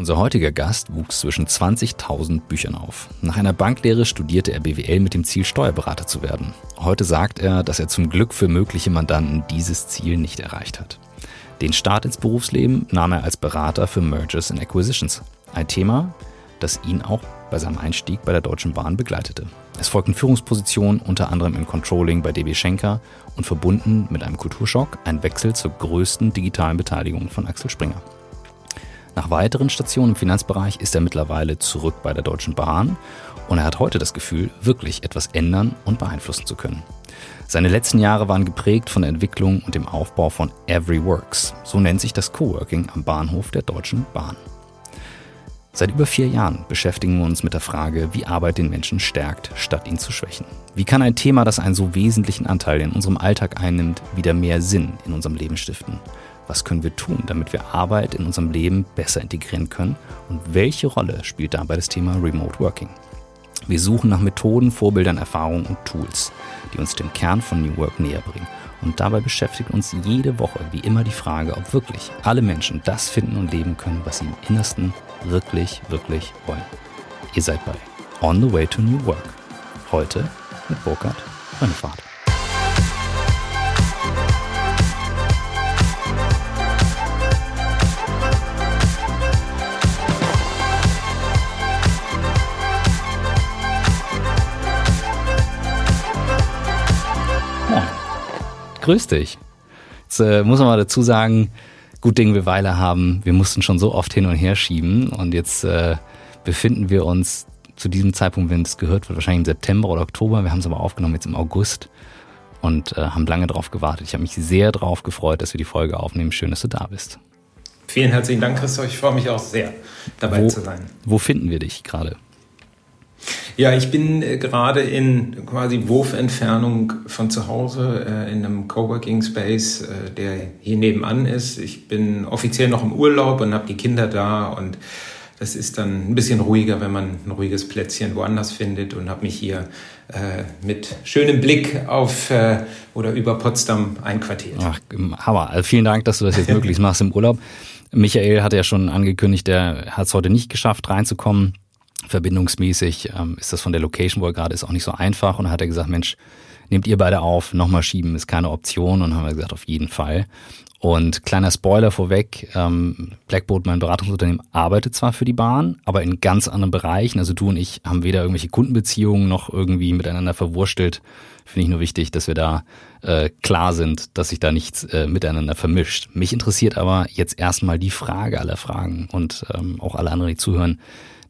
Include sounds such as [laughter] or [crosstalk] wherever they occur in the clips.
Unser heutiger Gast wuchs zwischen 20.000 Büchern auf. Nach einer Banklehre studierte er BWL mit dem Ziel, Steuerberater zu werden. Heute sagt er, dass er zum Glück für mögliche Mandanten dieses Ziel nicht erreicht hat. Den Start ins Berufsleben nahm er als Berater für Mergers and Acquisitions. Ein Thema, das ihn auch bei seinem Einstieg bei der Deutschen Bahn begleitete. Es folgten Führungspositionen unter anderem im Controlling bei DB Schenker und verbunden mit einem Kulturschock ein Wechsel zur größten digitalen Beteiligung von Axel Springer. Nach weiteren Stationen im Finanzbereich ist er mittlerweile zurück bei der Deutschen Bahn und er hat heute das Gefühl, wirklich etwas ändern und beeinflussen zu können. Seine letzten Jahre waren geprägt von der Entwicklung und dem Aufbau von Everyworks. So nennt sich das Coworking am Bahnhof der Deutschen Bahn. Seit über vier Jahren beschäftigen wir uns mit der Frage, wie Arbeit den Menschen stärkt, statt ihn zu schwächen. Wie kann ein Thema, das einen so wesentlichen Anteil in unserem Alltag einnimmt, wieder mehr Sinn in unserem Leben stiften? Was können wir tun, damit wir Arbeit in unserem Leben besser integrieren können? Und welche Rolle spielt dabei das Thema Remote Working? Wir suchen nach Methoden, Vorbildern, Erfahrungen und Tools, die uns dem Kern von New Work näher bringen. Und dabei beschäftigt uns jede Woche wie immer die Frage, ob wirklich alle Menschen das finden und leben können, was sie im Innersten wirklich, wirklich wollen. Ihr seid bei On the Way to New Work. Heute mit Burkhard Grüß dich. Jetzt äh, muss man mal dazu sagen, gut Ding wir Weile haben. Wir mussten schon so oft hin und her schieben und jetzt äh, befinden wir uns zu diesem Zeitpunkt, wenn es gehört wird, wahrscheinlich im September oder Oktober. Wir haben es aber aufgenommen jetzt im August und äh, haben lange darauf gewartet. Ich habe mich sehr darauf gefreut, dass wir die Folge aufnehmen. Schön, dass du da bist. Vielen herzlichen Dank, Christoph. Ich freue mich auch sehr, dabei wo, zu sein. Wo finden wir dich gerade? Ja, ich bin äh, gerade in quasi Wurfentfernung von zu Hause äh, in einem Coworking Space, äh, der hier nebenan ist. Ich bin offiziell noch im Urlaub und habe die Kinder da und das ist dann ein bisschen ruhiger, wenn man ein ruhiges Plätzchen woanders findet und habe mich hier äh, mit schönem Blick auf äh, oder über Potsdam einquartiert. Ach, Hammer. Also vielen Dank, dass du das jetzt [laughs] möglichst machst im Urlaub. Michael hat ja schon angekündigt, er hat es heute nicht geschafft, reinzukommen verbindungsmäßig ähm, ist das von der Location, wo er gerade ist, auch nicht so einfach. Und dann hat er gesagt, Mensch, nehmt ihr beide auf, nochmal schieben ist keine Option. Und haben wir gesagt, auf jeden Fall. Und kleiner Spoiler vorweg, ähm, Blackboard, mein Beratungsunternehmen, arbeitet zwar für die Bahn, aber in ganz anderen Bereichen. Also du und ich haben weder irgendwelche Kundenbeziehungen noch irgendwie miteinander verwurstelt. Finde ich nur wichtig, dass wir da äh, klar sind, dass sich da nichts äh, miteinander vermischt. Mich interessiert aber jetzt erstmal die Frage aller Fragen und ähm, auch alle anderen, die zuhören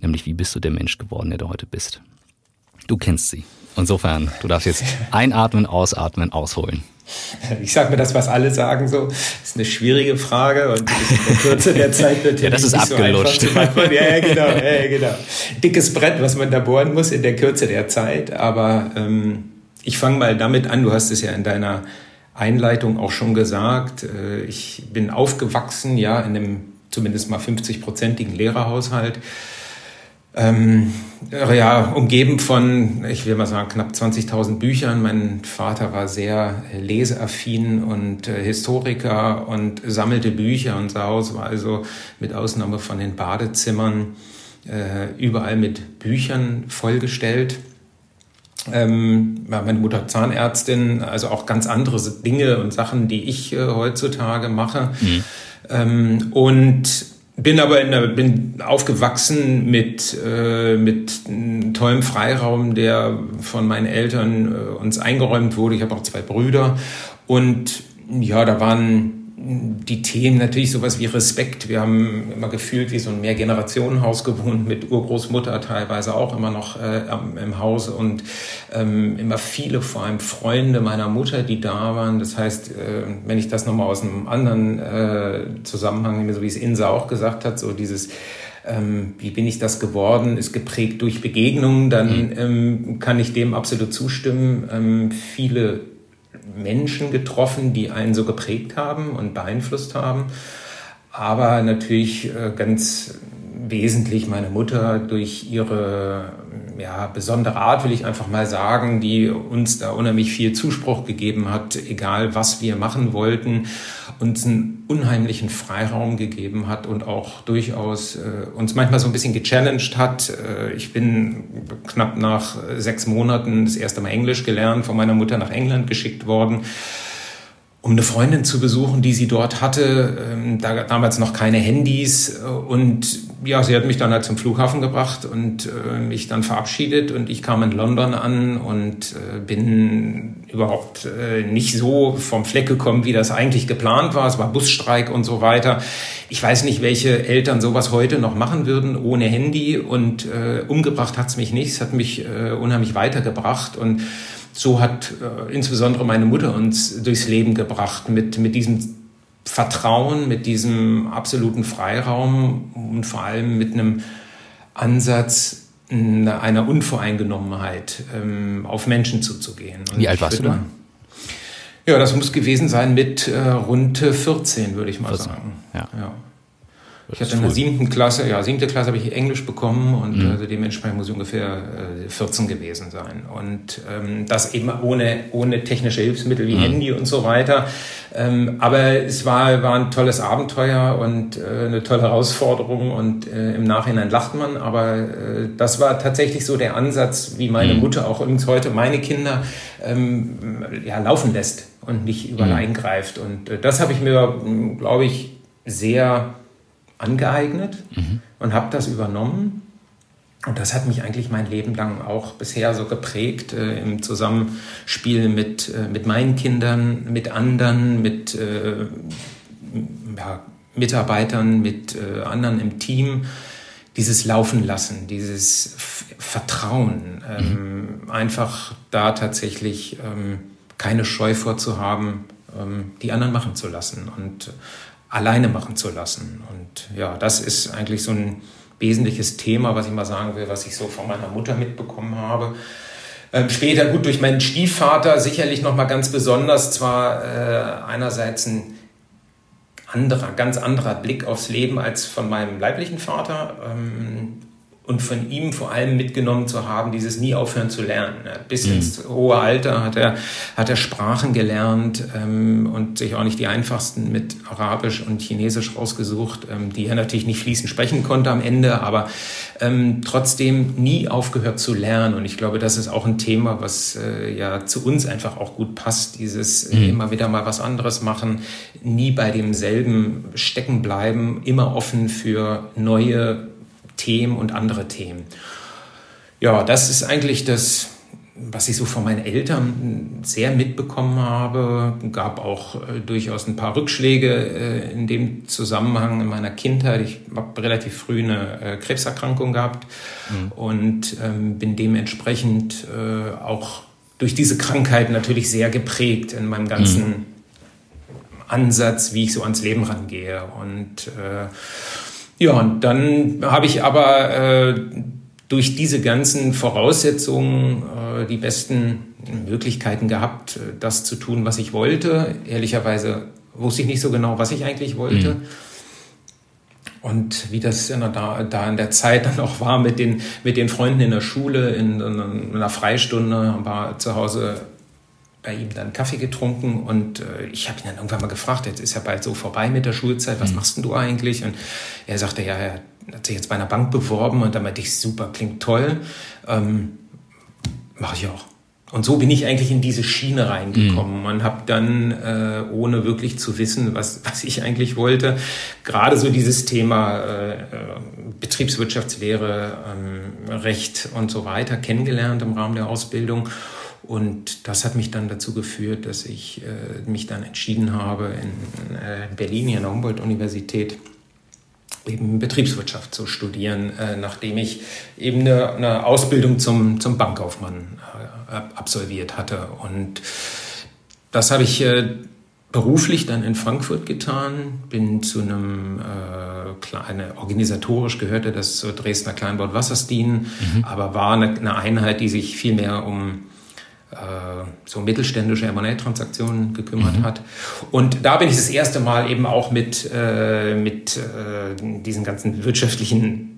nämlich wie bist du der Mensch geworden, der du heute bist. Du kennst sie. Insofern, du darfst jetzt [laughs] einatmen, ausatmen, ausholen. Ich sage mir das, was alle sagen, so, das ist eine schwierige Frage und in der Kürze der Zeit [laughs] natürlich ja, das ist abgelutscht. So ja, ja, genau, ja, genau. Dickes Brett, was man da bohren muss in der Kürze der Zeit. Aber ähm, ich fange mal damit an, du hast es ja in deiner Einleitung auch schon gesagt. Äh, ich bin aufgewachsen, ja, in einem zumindest mal 50-prozentigen Lehrerhaushalt ähm, ja, umgeben von, ich will mal sagen, knapp 20.000 Büchern. Mein Vater war sehr leseaffin und äh, Historiker und sammelte Bücher. Unser Haus war also mit Ausnahme von den Badezimmern äh, überall mit Büchern vollgestellt. Ähm, meine Mutter Zahnärztin, also auch ganz andere Dinge und Sachen, die ich äh, heutzutage mache. Mhm. Ähm, und bin aber in der, bin aufgewachsen mit, äh, mit tollen Freiraum, der von meinen Eltern äh, uns eingeräumt wurde. Ich habe auch zwei Brüder. Und ja, da waren die Themen natürlich sowas wie Respekt. Wir haben immer gefühlt wie so ein Mehrgenerationenhaus gewohnt mit Urgroßmutter teilweise auch immer noch äh, im Haus und ähm, immer viele, vor allem Freunde meiner Mutter, die da waren. Das heißt, äh, wenn ich das nochmal aus einem anderen äh, Zusammenhang nehme, so wie es Insa auch gesagt hat, so dieses ähm, wie bin ich das geworden, ist geprägt durch Begegnungen, dann mhm. ähm, kann ich dem absolut zustimmen. Ähm, viele Menschen getroffen, die einen so geprägt haben und beeinflusst haben. Aber natürlich äh, ganz wesentlich meine Mutter durch ihre ja, besondere Art, will ich einfach mal sagen, die uns da unheimlich viel Zuspruch gegeben hat, egal was wir machen wollten. uns einen unheimlichen Freiraum gegeben hat und auch durchaus äh, uns manchmal so ein bisschen gechallenged hat. Äh, ich bin knapp nach sechs Monaten das erste Mal Englisch gelernt, von meiner Mutter nach England geschickt worden um eine Freundin zu besuchen, die sie dort hatte. Ähm, da damals noch keine Handys äh, und ja, sie hat mich dann halt zum Flughafen gebracht und äh, mich dann verabschiedet und ich kam in London an und äh, bin überhaupt nicht so vom Fleck gekommen, wie das eigentlich geplant war. Es war Busstreik und so weiter. Ich weiß nicht, welche Eltern sowas heute noch machen würden ohne Handy und umgebracht hat's mich nicht. Es hat mich unheimlich weitergebracht und so hat äh, insbesondere meine Mutter uns durchs Leben gebracht mit, mit diesem Vertrauen, mit diesem absoluten Freiraum und vor allem mit einem Ansatz einer Unvoreingenommenheit ähm, auf Menschen zuzugehen. Und Wie alt warst du da? Ja, das muss gewesen sein mit äh, rund 14, würde ich mal 14. sagen. Ja. ja. Ich hatte in der siebten Klasse, ja, siebte Klasse habe ich Englisch bekommen und mhm. also dementsprechend muss ich ungefähr äh, 14 gewesen sein. Und ähm, das eben ohne, ohne technische Hilfsmittel wie mhm. Handy und so weiter. Ähm, aber es war, war ein tolles Abenteuer und äh, eine tolle Herausforderung und äh, im Nachhinein lacht man. Aber äh, das war tatsächlich so der Ansatz, wie meine mhm. Mutter auch übrigens heute meine Kinder ähm, ja, laufen lässt und nicht überall mhm. eingreift. Und äh, das habe ich mir, glaube ich, sehr angeeignet mhm. und habe das übernommen. Und das hat mich eigentlich mein Leben lang auch bisher so geprägt äh, im Zusammenspiel mit, äh, mit meinen Kindern, mit anderen, mit äh, ja, Mitarbeitern, mit äh, anderen im Team. Dieses Laufen lassen, dieses Vertrauen, ähm, mhm. einfach da tatsächlich ähm, keine Scheu vorzuhaben, ähm, die anderen machen zu lassen. Und alleine machen zu lassen. Und ja, das ist eigentlich so ein wesentliches Thema, was ich mal sagen will, was ich so von meiner Mutter mitbekommen habe. Ähm, später gut durch meinen Stiefvater sicherlich noch mal ganz besonders zwar äh, einerseits ein anderer, ganz anderer Blick aufs Leben als von meinem leiblichen Vater. Ähm, und von ihm vor allem mitgenommen zu haben, dieses nie aufhören zu lernen. Bis mhm. ins hohe Alter hat er, hat er Sprachen gelernt ähm, und sich auch nicht die einfachsten mit Arabisch und Chinesisch rausgesucht, ähm, die er natürlich nicht fließend sprechen konnte am Ende, aber ähm, trotzdem nie aufgehört zu lernen. Und ich glaube, das ist auch ein Thema, was äh, ja zu uns einfach auch gut passt, dieses äh, mhm. immer wieder mal was anderes machen, nie bei demselben stecken bleiben, immer offen für neue Themen und andere Themen. Ja, das ist eigentlich das, was ich so von meinen Eltern sehr mitbekommen habe. Gab auch äh, durchaus ein paar Rückschläge äh, in dem Zusammenhang in meiner Kindheit. Ich habe relativ früh eine äh, Krebserkrankung gehabt mhm. und ähm, bin dementsprechend äh, auch durch diese Krankheit natürlich sehr geprägt in meinem ganzen mhm. Ansatz, wie ich so ans Leben rangehe. Und äh, ja, und dann habe ich aber äh, durch diese ganzen Voraussetzungen äh, die besten Möglichkeiten gehabt, äh, das zu tun, was ich wollte. Ehrlicherweise wusste ich nicht so genau, was ich eigentlich wollte. Mhm. Und wie das in der, da in der Zeit [laughs] dann auch war mit den, mit den Freunden in der Schule, in, in einer Freistunde, war zu Hause bei ihm dann Kaffee getrunken und äh, ich habe ihn dann irgendwann mal gefragt, jetzt ist ja bald so vorbei mit der Schulzeit, was mhm. machst denn du eigentlich? Und er sagte, ja, er hat sich jetzt bei einer Bank beworben und dann meinte ich, super, klingt toll, ähm, mache ich auch. Und so bin ich eigentlich in diese Schiene reingekommen mhm. und habe dann, äh, ohne wirklich zu wissen, was, [laughs] was ich eigentlich wollte, gerade so dieses Thema äh, äh Betriebswirtschaftslehre, ähm, Recht und so weiter kennengelernt im Rahmen der Ausbildung und das hat mich dann dazu geführt, dass ich äh, mich dann entschieden habe, in äh, Berlin, hier an der Humboldt-Universität, eben Betriebswirtschaft zu studieren, äh, nachdem ich eben eine, eine, Ausbildung zum, zum Bankkaufmann äh, absolviert hatte. Und das habe ich äh, beruflich dann in Frankfurt getan, bin zu einem äh, kleine, organisatorisch gehörte das zur Dresdner Kleinbord Wasserstein, mhm. aber war eine, eine, Einheit, die sich viel mehr um so mittelständische M&A-Transaktionen gekümmert mhm. hat. Und da bin ich das erste Mal eben auch mit, äh, mit äh, diesen ganzen wirtschaftlichen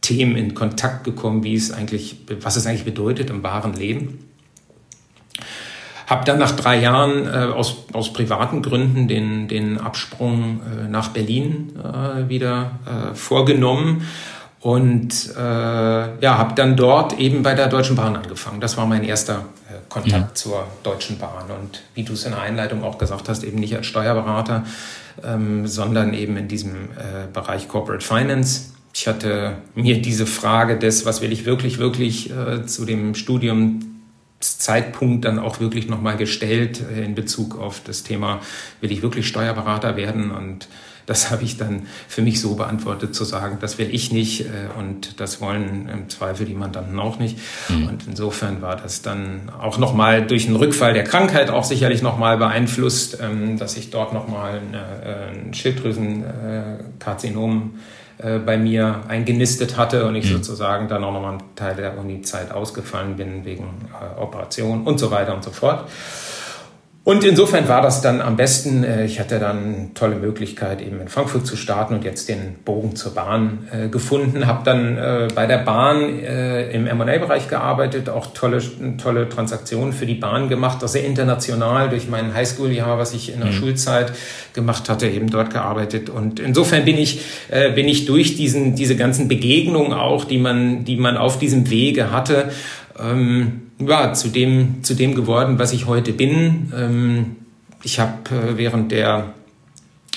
Themen in Kontakt gekommen, wie es eigentlich, was es eigentlich bedeutet im wahren Leben. habe dann nach drei Jahren äh, aus, aus privaten Gründen den, den Absprung äh, nach Berlin äh, wieder äh, vorgenommen und äh, ja, habe dann dort eben bei der Deutschen Bahn angefangen. Das war mein erster äh, Kontakt mhm. zur Deutschen Bahn. Und wie du es in der Einleitung auch gesagt hast, eben nicht als Steuerberater, ähm, sondern eben in diesem äh, Bereich Corporate Finance. Ich hatte mir diese Frage des, was will ich wirklich, wirklich äh, zu dem Studiumszeitpunkt dann auch wirklich nochmal gestellt äh, in Bezug auf das Thema, will ich wirklich Steuerberater werden und das habe ich dann für mich so beantwortet zu sagen, das will ich nicht äh, und das wollen im Zweifel die Mandanten auch nicht. Mhm. Und insofern war das dann auch nochmal durch einen Rückfall der Krankheit auch sicherlich nochmal beeinflusst, ähm, dass ich dort nochmal äh, ein Schilddrüsenkarzinom äh, bei mir eingenistet hatte und ich mhm. sozusagen dann auch nochmal einen Teil der Uni-Zeit ausgefallen bin wegen Operation und so weiter und so fort. Und insofern war das dann am besten. Äh, ich hatte dann tolle Möglichkeit, eben in Frankfurt zu starten und jetzt den Bogen zur Bahn äh, gefunden. Habe dann äh, bei der Bahn äh, im M&A-Bereich gearbeitet, auch tolle, tolle Transaktionen für die Bahn gemacht, auch sehr international durch mein Highschool-Jahr, was ich in der mhm. Schulzeit gemacht hatte, eben dort gearbeitet. Und insofern bin ich, äh, bin ich durch diesen, diese ganzen Begegnungen auch, die man, die man auf diesem Wege hatte, ähm, ja, zu dem, zu dem geworden, was ich heute bin. Ähm, ich habe äh, während der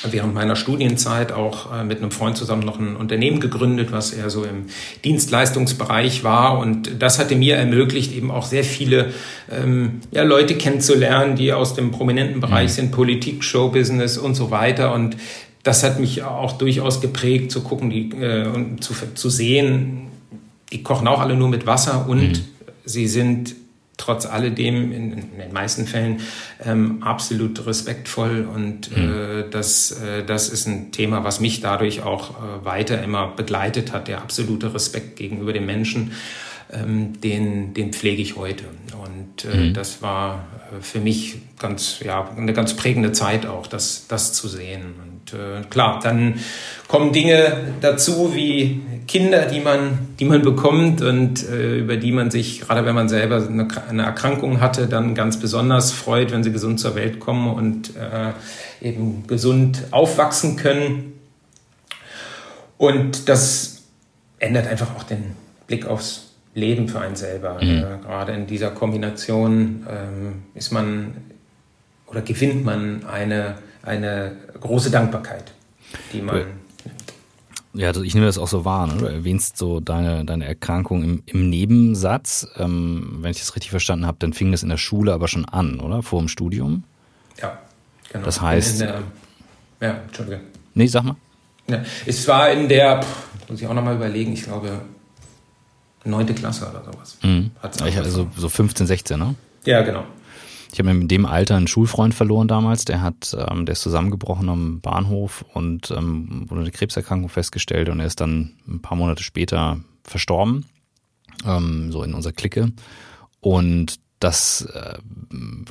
während meiner Studienzeit auch äh, mit einem Freund zusammen noch ein Unternehmen gegründet, was eher so im Dienstleistungsbereich war. Und das hatte mir ermöglicht, eben auch sehr viele ähm, ja, Leute kennenzulernen, die aus dem prominenten Bereich mhm. sind, Politik, Showbusiness und so weiter. Und das hat mich auch durchaus geprägt, zu gucken die, äh, und zu, zu sehen, die kochen auch alle nur mit Wasser und mhm sie sind trotz alledem in, in den meisten Fällen ähm, absolut respektvoll und mhm. äh, das, äh, das ist ein Thema, was mich dadurch auch äh, weiter immer begleitet hat, der absolute Respekt gegenüber dem Menschen, ähm, den, den pflege ich heute und äh, mhm. das war äh, für mich ganz, ja, eine ganz prägende Zeit auch, das, das zu sehen und äh, klar, dann kommen Dinge dazu wie Kinder, die man, die man bekommt und äh, über die man sich, gerade wenn man selber eine, eine, Erkrankung hatte, dann ganz besonders freut, wenn sie gesund zur Welt kommen und äh, eben gesund aufwachsen können. Und das ändert einfach auch den Blick aufs Leben für einen selber. Mhm. Äh, gerade in dieser Kombination ähm, ist man oder gewinnt man eine, eine große Dankbarkeit, die man ja, also ich nehme das auch so wahr. Ne? Du erwähnst so deine, deine Erkrankung im, im Nebensatz. Ähm, wenn ich das richtig verstanden habe, dann fing das in der Schule aber schon an, oder? Vor dem Studium? Ja, genau. Das heißt. Der, ja, Entschuldige. Nee, sag mal. Ja, es war in der, muss ich auch nochmal überlegen, ich glaube, neunte Klasse oder sowas. Mhm. ich also so 15, 16, ne? Ja, genau. Ich habe in dem Alter einen Schulfreund verloren damals, der hat, ähm, der ist zusammengebrochen am Bahnhof und ähm, wurde eine Krebserkrankung festgestellt und er ist dann ein paar Monate später verstorben, ähm, so in unserer Clique. Und das, äh,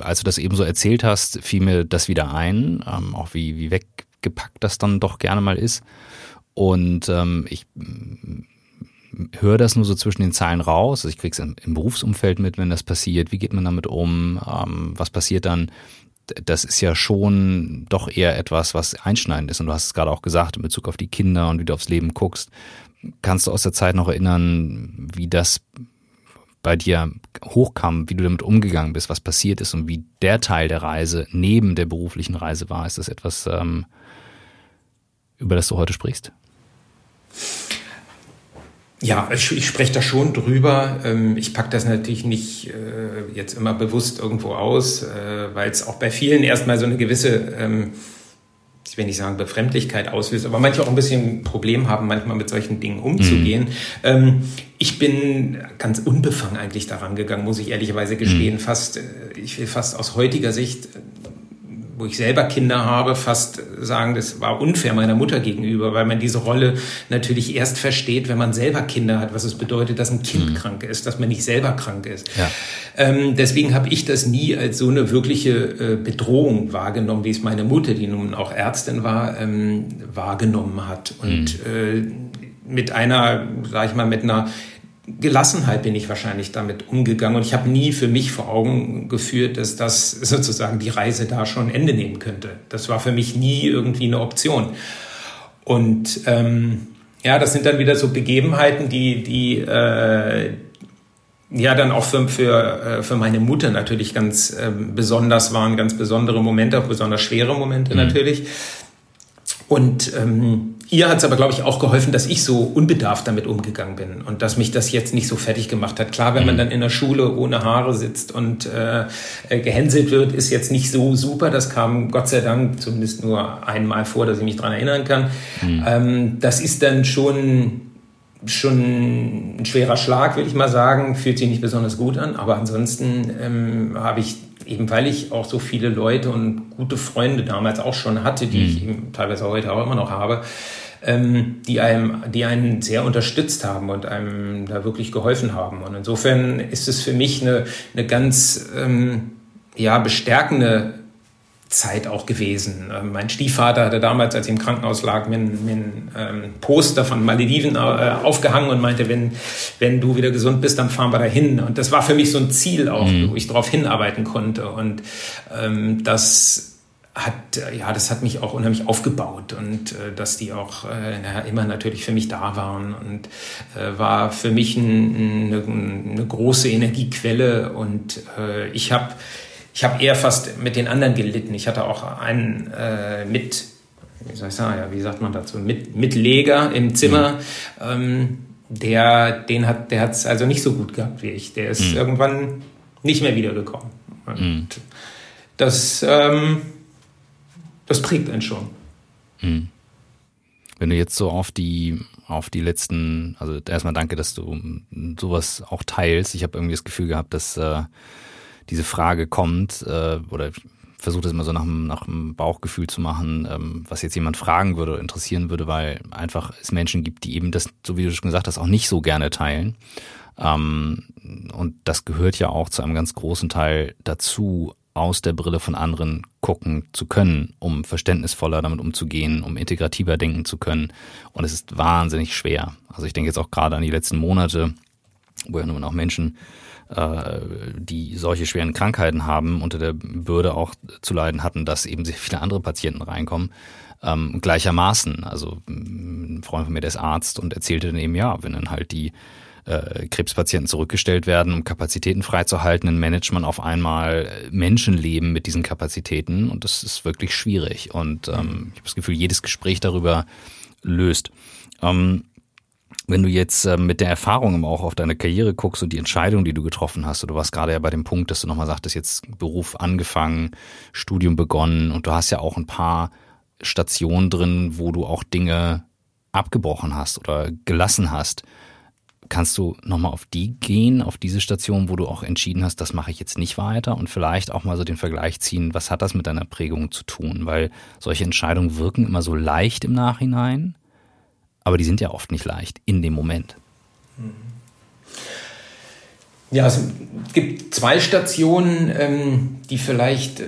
als du das eben so erzählt hast, fiel mir das wieder ein, ähm, auch wie, wie weggepackt das dann doch gerne mal ist. Und ähm, ich höre das nur so zwischen den Zeilen raus. Also ich kriege es im, im, Berufsumfeld mit, wenn das passiert. Wie geht man damit um? Ähm, was passiert dann? Das ist ja schon doch eher etwas, was einschneidend ist. Und du hast es gerade auch gesagt, in Bezug auf die Kinder und wie du aufs Leben guckst. Kannst du aus der Zeit noch erinnern, wie das bei dir hochkam, wie du damit umgegangen bist, was passiert ist und wie der Teil der Reise neben der beruflichen Reise war? Ist das etwas, ähm, über das du heute sprichst? Ja, ich, ich spreche da schon drüber. Ähm, ich packe das natürlich nicht äh, jetzt immer bewusst irgendwo aus, äh, weil es auch bei vielen erstmal so eine gewisse, ähm, ich will nicht sagen Befremdlichkeit auslöst, aber manche auch ein bisschen Problem haben, manchmal mit solchen Dingen umzugehen. Mhm. Ähm, ich bin ganz unbefangen eigentlich daran gegangen, muss ich ehrlicherweise gestehen. Mhm. Fast, äh, ich will fast aus heutiger Sicht wo ich selber Kinder habe, fast sagen, das war unfair meiner Mutter gegenüber, weil man diese Rolle natürlich erst versteht, wenn man selber Kinder hat, was es bedeutet, dass ein Kind mhm. krank ist, dass man nicht selber krank ist. Ja. Ähm, deswegen habe ich das nie als so eine wirkliche äh, Bedrohung wahrgenommen, wie es meine Mutter, die nun auch Ärztin war, ähm, wahrgenommen hat. Und mhm. äh, mit einer, sag ich mal, mit einer Gelassenheit bin ich wahrscheinlich damit umgegangen und ich habe nie für mich vor Augen geführt, dass das sozusagen die Reise da schon Ende nehmen könnte. Das war für mich nie irgendwie eine Option. Und ähm, ja, das sind dann wieder so Begebenheiten, die, die äh, ja dann auch für, für, äh, für meine Mutter natürlich ganz äh, besonders waren, ganz besondere Momente, auch besonders schwere Momente mhm. natürlich. Und ähm, ihr hat es aber, glaube ich, auch geholfen, dass ich so unbedarft damit umgegangen bin und dass mich das jetzt nicht so fertig gemacht hat. Klar, wenn man mhm. dann in der Schule ohne Haare sitzt und äh, äh, gehänselt wird, ist jetzt nicht so super. Das kam Gott sei Dank zumindest nur einmal vor, dass ich mich dran erinnern kann. Mhm. Ähm, das ist dann schon schon ein schwerer Schlag, würde ich mal sagen. Fühlt sich nicht besonders gut an, aber ansonsten ähm, habe ich eben weil ich auch so viele Leute und gute Freunde damals auch schon hatte, die mhm. ich eben teilweise heute auch immer noch habe, ähm, die einem, die einen sehr unterstützt haben und einem da wirklich geholfen haben. Und insofern ist es für mich eine, eine ganz ähm, ja, bestärkende Zeit auch gewesen. Ähm, mein Stiefvater hatte damals, als ich im Krankenhaus lag, mir ein, ähm, Poster von Malediven äh, aufgehangen und meinte, wenn, wenn du wieder gesund bist, dann fahren wir dahin. Und das war für mich so ein Ziel auch, mhm. wo ich darauf hinarbeiten konnte. Und ähm, das hat, ja, das hat mich auch unheimlich aufgebaut und äh, dass die auch äh, ja, immer natürlich für mich da waren und äh, war für mich ein, eine, eine große Energiequelle und äh, ich habe ich habe eher fast mit den anderen gelitten. Ich hatte auch einen äh, mit, wie soll ich sagen, ja, wie sagt man dazu, mit, Mitleger im Zimmer. Mhm. Ähm, der, den hat, der hat es also nicht so gut gehabt wie ich. Der ist mhm. irgendwann nicht mehr wiedergekommen. Und mhm. das, ähm, das prägt einen schon. Mhm. Wenn du jetzt so auf die auf die letzten, also erstmal danke, dass du sowas auch teilst. Ich habe irgendwie das Gefühl gehabt, dass äh, diese Frage kommt, äh, oder versuche das immer so nach, nach dem Bauchgefühl zu machen, ähm, was jetzt jemand fragen würde oder interessieren würde, weil einfach es Menschen gibt, die eben das, so wie du schon gesagt hast, auch nicht so gerne teilen. Ähm, und das gehört ja auch zu einem ganz großen Teil dazu, aus der Brille von anderen gucken zu können, um verständnisvoller damit umzugehen, um integrativer denken zu können. Und es ist wahnsinnig schwer. Also ich denke jetzt auch gerade an die letzten Monate, wo ja nun auch Menschen die solche schweren Krankheiten haben, unter der Bürde auch zu leiden hatten, dass eben sehr viele andere Patienten reinkommen. Ähm, gleichermaßen. Also ein Freund von mir, der ist Arzt und erzählte dann eben, ja, wenn dann halt die äh, Krebspatienten zurückgestellt werden, um Kapazitäten freizuhalten, dann managt man auf einmal Menschenleben mit diesen Kapazitäten und das ist wirklich schwierig. Und ähm, ich habe das Gefühl, jedes Gespräch darüber löst. Ähm, wenn du jetzt äh, mit der Erfahrung auch auf deine Karriere guckst und die Entscheidung, die du getroffen hast, du warst gerade ja bei dem Punkt, dass du nochmal sagtest, jetzt Beruf angefangen, Studium begonnen und du hast ja auch ein paar Stationen drin, wo du auch Dinge abgebrochen hast oder gelassen hast. Kannst du nochmal auf die gehen, auf diese Station, wo du auch entschieden hast, das mache ich jetzt nicht weiter und vielleicht auch mal so den Vergleich ziehen, was hat das mit deiner Prägung zu tun? Weil solche Entscheidungen wirken immer so leicht im Nachhinein aber die sind ja oft nicht leicht in dem Moment. Ja, es gibt zwei Stationen, ähm, die vielleicht, äh,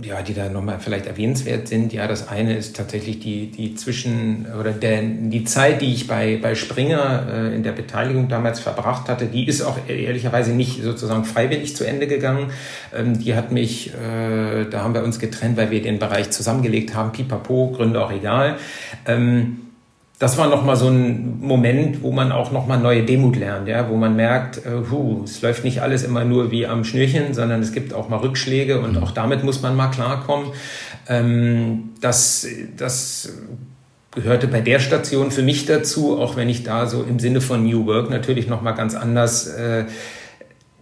ja, die da nochmal vielleicht erwähnenswert sind. Ja, das eine ist tatsächlich die, die Zwischen- oder der, die Zeit, die ich bei, bei Springer äh, in der Beteiligung damals verbracht hatte, die ist auch ehrlicherweise nicht sozusagen freiwillig zu Ende gegangen. Ähm, die hat mich, äh, da haben wir uns getrennt, weil wir den Bereich zusammengelegt haben. Pipapo, Gründe auch egal. Ähm, das war nochmal so ein Moment, wo man auch nochmal neue Demut lernt, ja, wo man merkt, äh, hu, es läuft nicht alles immer nur wie am Schnürchen, sondern es gibt auch mal Rückschläge und mhm. auch damit muss man mal klarkommen. Ähm, das, das gehörte bei der Station für mich dazu, auch wenn ich da so im Sinne von New Work natürlich nochmal ganz anders äh,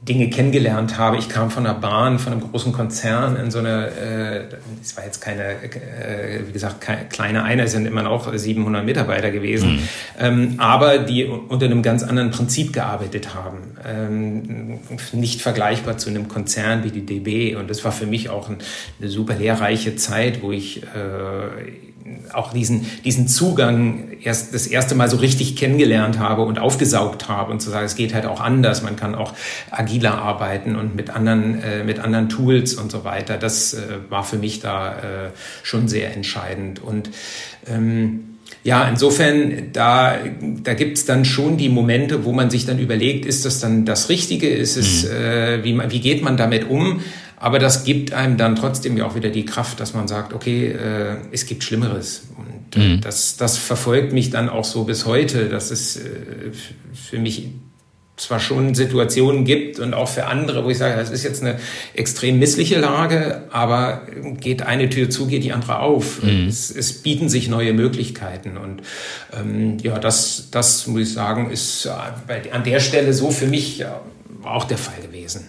Dinge kennengelernt habe. Ich kam von einer Bahn, von einem großen Konzern in so eine, äh, es war jetzt keine, äh, wie gesagt, keine, kleine Einheit, es sind immer noch 700 Mitarbeiter gewesen, mhm. ähm, aber die unter einem ganz anderen Prinzip gearbeitet haben. Ähm, nicht vergleichbar zu einem Konzern wie die DB und das war für mich auch ein, eine super lehrreiche Zeit, wo ich äh, auch diesen, diesen Zugang erst das erste Mal so richtig kennengelernt habe und aufgesaugt habe und zu sagen, es geht halt auch anders. Man kann auch agiler arbeiten und mit anderen, äh, mit anderen Tools und so weiter. Das äh, war für mich da äh, schon sehr entscheidend. Und ähm, Ja, insofern, da, da gibt's dann schon die Momente, wo man sich dann überlegt, ist das dann das Richtige? Ist es, mhm. äh, wie, wie geht man damit um? Aber das gibt einem dann trotzdem ja auch wieder die Kraft, dass man sagt, okay, äh, es gibt Schlimmeres. Und äh, mhm. das, das verfolgt mich dann auch so bis heute. Das ist äh, für mich zwar schon Situationen gibt und auch für andere, wo ich sage, das ist jetzt eine extrem missliche Lage, aber geht eine Tür zu, geht die andere auf. Mhm. Es, es, bieten sich neue Möglichkeiten und ähm, ja, das, das muss ich sagen, ist bei, an der Stelle so für mich auch der Fall gewesen.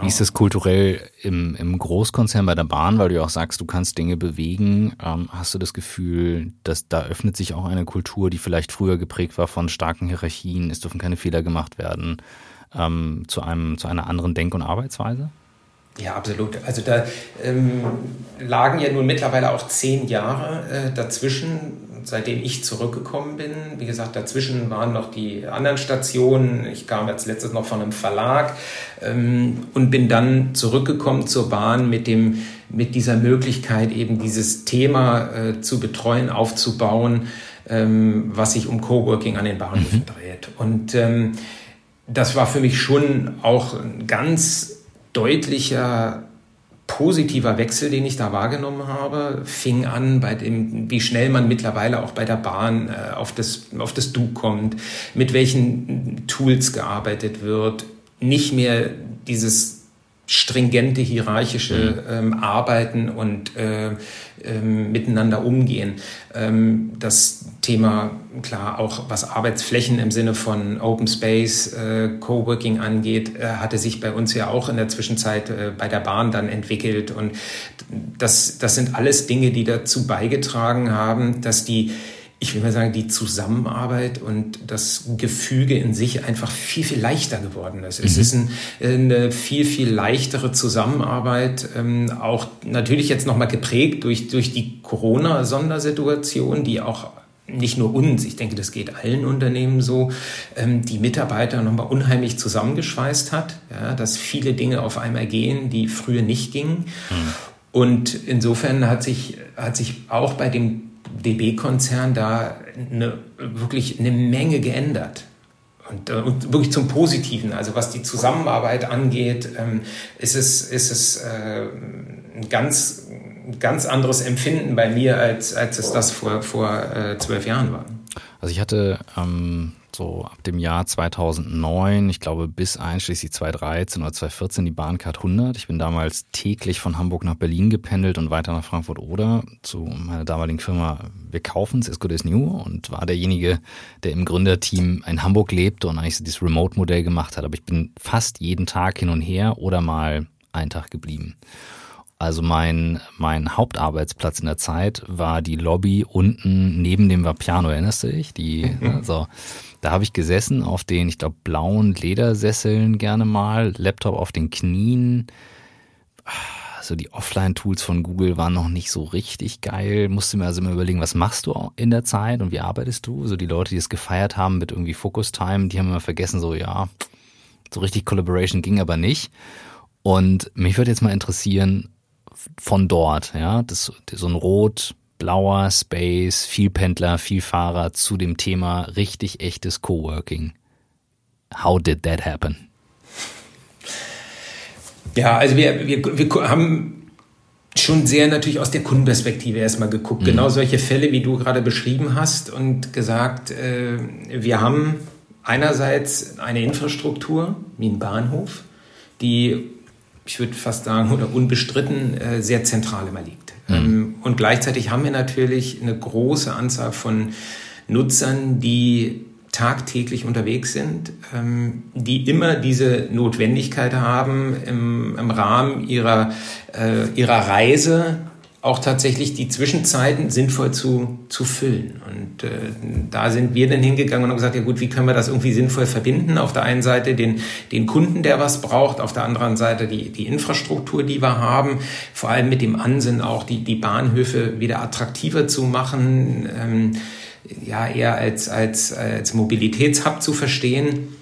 Wie ist das kulturell im, im Großkonzern bei der Bahn, weil du ja auch sagst, du kannst Dinge bewegen? Ähm, hast du das Gefühl, dass da öffnet sich auch eine Kultur, die vielleicht früher geprägt war von starken Hierarchien, es dürfen keine Fehler gemacht werden, ähm, zu, einem, zu einer anderen Denk- und Arbeitsweise? Ja, absolut. Also da ähm, lagen ja nun mittlerweile auch zehn Jahre äh, dazwischen, seitdem ich zurückgekommen bin. Wie gesagt, dazwischen waren noch die anderen Stationen. Ich kam jetzt letztes noch von einem Verlag ähm, und bin dann zurückgekommen zur Bahn mit dem mit dieser Möglichkeit eben dieses Thema äh, zu betreuen, aufzubauen, ähm, was sich um Coworking an den Bahnhöfen mhm. dreht. Und ähm, das war für mich schon auch ein ganz deutlicher positiver Wechsel, den ich da wahrgenommen habe, fing an bei dem, wie schnell man mittlerweile auch bei der Bahn äh, auf, das, auf das Du kommt, mit welchen Tools gearbeitet wird, nicht mehr dieses stringente hierarchische mhm. ähm, Arbeiten und äh, ähm, miteinander umgehen. Ähm, das Thema, klar, auch was Arbeitsflächen im Sinne von Open Space, äh, Coworking angeht, äh, hatte sich bei uns ja auch in der Zwischenzeit äh, bei der Bahn dann entwickelt. Und das, das sind alles Dinge, die dazu beigetragen haben, dass die ich will mal sagen, die Zusammenarbeit und das Gefüge in sich einfach viel, viel leichter geworden ist. Mhm. Es ist ein, eine viel, viel leichtere Zusammenarbeit, ähm, auch natürlich jetzt nochmal geprägt durch, durch die Corona-Sondersituation, die auch nicht nur uns, ich denke, das geht allen Unternehmen so, ähm, die Mitarbeiter nochmal unheimlich zusammengeschweißt hat, ja, dass viele Dinge auf einmal gehen, die früher nicht gingen. Mhm. Und insofern hat sich, hat sich auch bei dem DB-Konzern da eine, wirklich eine Menge geändert. Und, äh, und, wirklich zum Positiven. Also was die Zusammenarbeit angeht, ähm, ist es, ist es äh, ein ganz, ganz anderes Empfinden bei mir, als, als es das vor, vor äh, zwölf Jahren war. Also ich hatte ähm, so ab dem Jahr 2009, ich glaube bis einschließlich 2013 oder 2014 die Bahncard 100. Ich bin damals täglich von Hamburg nach Berlin gependelt und weiter nach Frankfurt oder zu meiner damaligen Firma Wir kaufen es, Good is New und war derjenige, der im Gründerteam in Hamburg lebte und eigentlich so dieses Remote-Modell gemacht hat. Aber ich bin fast jeden Tag hin und her oder mal einen Tag geblieben. Also mein, mein Hauptarbeitsplatz in der Zeit war die Lobby unten neben dem Vapiano, erinnerst du dich? Die, mhm. [laughs] so. Da habe ich gesessen auf den, ich glaube, blauen Ledersesseln gerne mal, Laptop auf den Knien. Also die Offline-Tools von Google waren noch nicht so richtig geil. Musste mir also immer überlegen, was machst du in der Zeit und wie arbeitest du? So die Leute, die es gefeiert haben mit irgendwie Focus Time, die haben immer vergessen, so ja, so richtig Collaboration ging aber nicht. Und mich würde jetzt mal interessieren, von dort, ja, das, so ein Rot, blauer Space, viel Pendler, viel Fahrer zu dem Thema richtig echtes Coworking. How did that happen? Ja, also wir, wir, wir haben schon sehr natürlich aus der Kundenperspektive erstmal geguckt. Mhm. Genau solche Fälle, wie du gerade beschrieben hast und gesagt, äh, wir haben einerseits eine Infrastruktur wie ein Bahnhof, die, ich würde fast sagen, oder unbestritten äh, sehr zentral immer liegt. Mhm. Ähm, und gleichzeitig haben wir natürlich eine große Anzahl von Nutzern, die tagtäglich unterwegs sind, ähm, die immer diese Notwendigkeit haben, im, im Rahmen ihrer, äh, ihrer Reise auch tatsächlich die Zwischenzeiten sinnvoll zu, zu füllen. Und äh, da sind wir dann hingegangen und haben gesagt, ja gut, wie können wir das irgendwie sinnvoll verbinden? Auf der einen Seite den, den Kunden, der was braucht, auf der anderen Seite die, die Infrastruktur, die wir haben, vor allem mit dem Ansinnen auch die, die Bahnhöfe wieder attraktiver zu machen, ähm, ja eher als, als, als Mobilitätshub zu verstehen.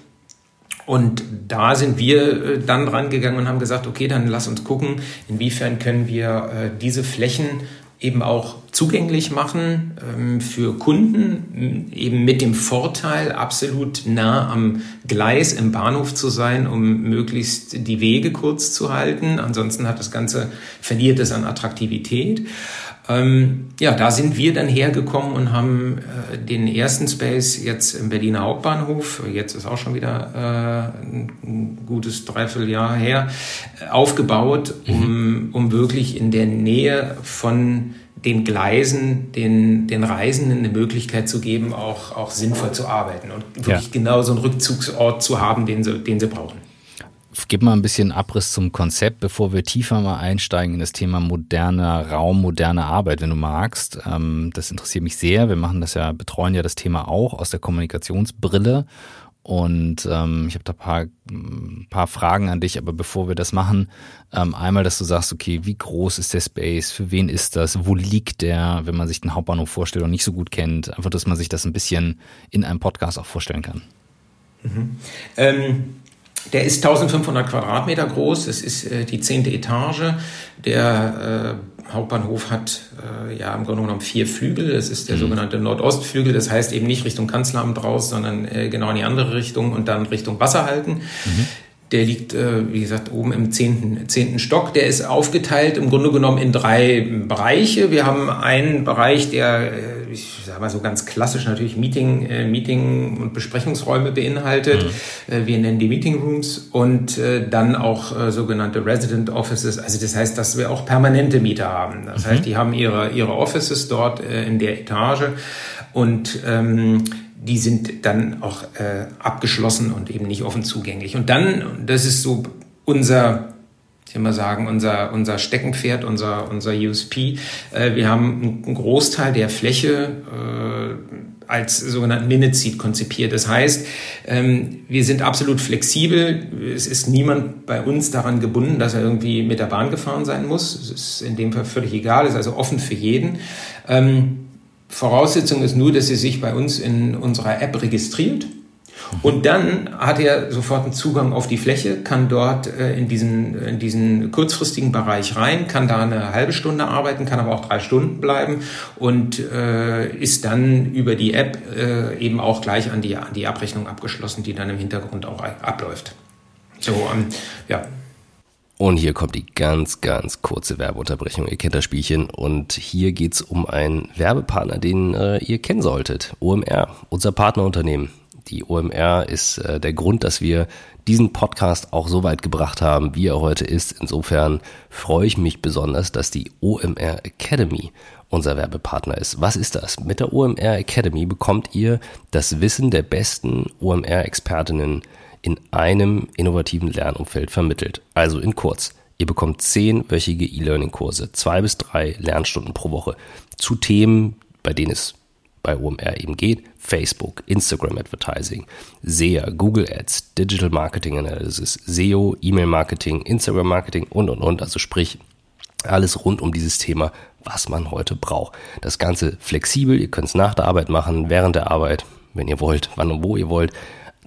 Und da sind wir äh, dann dran gegangen und haben gesagt, okay, dann lass uns gucken, inwiefern können wir äh, diese Flächen eben auch zugänglich machen ähm, für Kunden, eben mit dem Vorteil, absolut nah am Gleis im Bahnhof zu sein, um möglichst die Wege kurz zu halten. Ansonsten hat das Ganze, verliert es an Attraktivität. Ähm, ja, da sind wir dann hergekommen und haben äh, den ersten Space jetzt im Berliner Hauptbahnhof, jetzt ist auch schon wieder äh, ein gutes Dreivierteljahr her, äh, aufgebaut, um, um wirklich in der Nähe von den Gleisen, den, den Reisenden eine Möglichkeit zu geben, auch, auch sinnvoll zu arbeiten und wirklich ja. genau so einen Rückzugsort zu haben, den sie, den sie brauchen. Gib mal ein bisschen Abriss zum Konzept, bevor wir tiefer mal einsteigen in das Thema moderner Raum, moderne Arbeit, wenn du magst. Ähm, das interessiert mich sehr. Wir machen das ja, betreuen ja das Thema auch aus der Kommunikationsbrille. Und ähm, ich habe da paar, paar Fragen an dich, aber bevor wir das machen, ähm, einmal, dass du sagst, okay, wie groß ist der Space, für wen ist das, wo liegt der, wenn man sich den Hauptbahnhof vorstellt und nicht so gut kennt, einfach, dass man sich das ein bisschen in einem Podcast auch vorstellen kann. Mhm. Ähm der ist 1500 Quadratmeter groß. Es ist äh, die zehnte Etage. Der äh, Hauptbahnhof hat äh, ja im Grunde genommen vier Flügel. Das ist der mhm. sogenannte Nordostflügel. Das heißt eben nicht Richtung Kanzleramt raus, sondern äh, genau in die andere Richtung und dann Richtung Wasserhalten. Mhm. Der liegt, äh, wie gesagt, oben im zehnten, zehnten Stock. Der ist aufgeteilt im Grunde genommen in drei Bereiche. Wir haben einen Bereich, der, äh, ich sage mal so ganz klassisch natürlich Meeting, äh, Meeting und Besprechungsräume beinhaltet. Mhm. Wir nennen die Meeting Rooms und dann auch sogenannte Resident Offices. Also das heißt, dass wir auch permanente Mieter haben. Das mhm. heißt, die haben ihre, ihre Offices dort in der Etage und ähm, die sind dann auch äh, abgeschlossen und eben nicht offen zugänglich. Und dann, das ist so unser, ich will mal sagen, unser, unser Steckenpferd, unser, unser USP. Äh, wir haben einen Großteil der Fläche äh, als sogenannten Minute Seat konzipiert. Das heißt, ähm, wir sind absolut flexibel. Es ist niemand bei uns daran gebunden, dass er irgendwie mit der Bahn gefahren sein muss. Es ist in dem Fall völlig egal, es ist also offen für jeden. Ähm, Voraussetzung ist nur, dass sie sich bei uns in unserer App registriert. Und dann hat er sofort einen Zugang auf die Fläche, kann dort äh, in, diesen, in diesen kurzfristigen Bereich rein, kann da eine halbe Stunde arbeiten, kann aber auch drei Stunden bleiben und äh, ist dann über die App äh, eben auch gleich an die, an die Abrechnung abgeschlossen, die dann im Hintergrund auch abläuft. So, ähm, ja. Und hier kommt die ganz, ganz kurze Werbeunterbrechung. Ihr kennt das Spielchen. Und hier geht's um einen Werbepartner, den äh, ihr kennen solltet. OMR, unser Partnerunternehmen. Die OMR ist äh, der Grund, dass wir diesen Podcast auch so weit gebracht haben, wie er heute ist. Insofern freue ich mich besonders, dass die OMR Academy unser Werbepartner ist. Was ist das? Mit der OMR Academy bekommt ihr das Wissen der besten OMR-Expertinnen in einem innovativen Lernumfeld vermittelt. Also in kurz. Ihr bekommt zehnwöchige E-Learning-Kurse, zwei bis drei Lernstunden pro Woche zu Themen, bei denen es bei OMR eben geht. Facebook, Instagram Advertising, SEA, Google Ads, Digital Marketing Analysis, SEO, E-Mail Marketing, Instagram Marketing und, und, und. Also sprich, alles rund um dieses Thema, was man heute braucht. Das Ganze flexibel. Ihr könnt es nach der Arbeit machen, während der Arbeit, wenn ihr wollt, wann und wo ihr wollt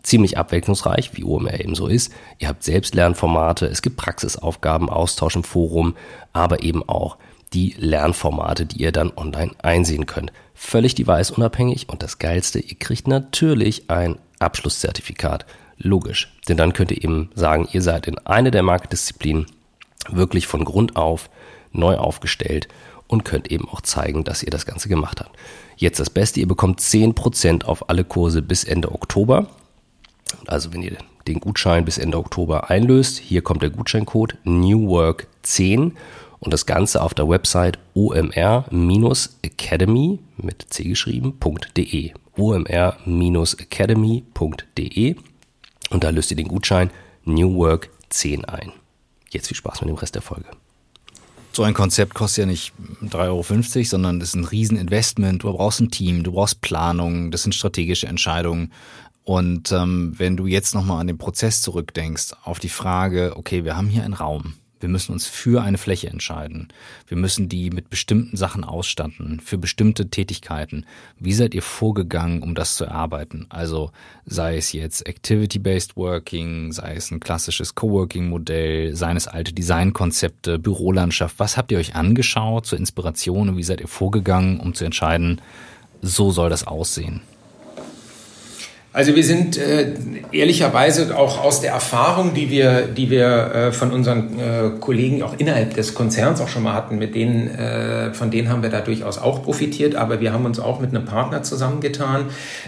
ziemlich abwechslungsreich, wie OMR eben so ist. Ihr habt Selbstlernformate, es gibt Praxisaufgaben, Austausch im Forum, aber eben auch die Lernformate, die ihr dann online einsehen könnt. Völlig device-unabhängig und das Geilste, ihr kriegt natürlich ein Abschlusszertifikat. Logisch, denn dann könnt ihr eben sagen, ihr seid in eine der Marktdisziplinen wirklich von Grund auf neu aufgestellt und könnt eben auch zeigen, dass ihr das Ganze gemacht habt. Jetzt das Beste, ihr bekommt 10% auf alle Kurse bis Ende Oktober. Also wenn ihr den Gutschein bis Ende Oktober einlöst, hier kommt der Gutscheincode NewWork10 und das Ganze auf der Website omr-academy mit c geschrieben.de. omr-academy.de und da löst ihr den Gutschein NewWork10 ein. Jetzt viel Spaß mit dem Rest der Folge. So ein Konzept kostet ja nicht 3,50 Euro, sondern ist ein Rieseninvestment. Du brauchst ein Team, du brauchst Planung, das sind strategische Entscheidungen. Und ähm, wenn du jetzt nochmal an den Prozess zurückdenkst, auf die Frage, okay, wir haben hier einen Raum, Wir müssen uns für eine Fläche entscheiden. Wir müssen die mit bestimmten Sachen ausstatten, für bestimmte Tätigkeiten. Wie seid ihr vorgegangen, um das zu erarbeiten? Also sei es jetzt Activity-Based Working, sei es ein klassisches Coworking-Modell, seien es alte Designkonzepte, Bürolandschaft. Was habt ihr euch angeschaut zur Inspiration und wie seid ihr vorgegangen, um zu entscheiden, so soll das aussehen? Also wir sind äh, ehrlicherweise auch aus der Erfahrung, die wir, die wir äh, von unseren äh, Kollegen auch innerhalb des Konzerns auch schon mal hatten, mit denen, äh, von denen haben wir da durchaus auch profitiert, aber wir haben uns auch mit einem Partner zusammengetan,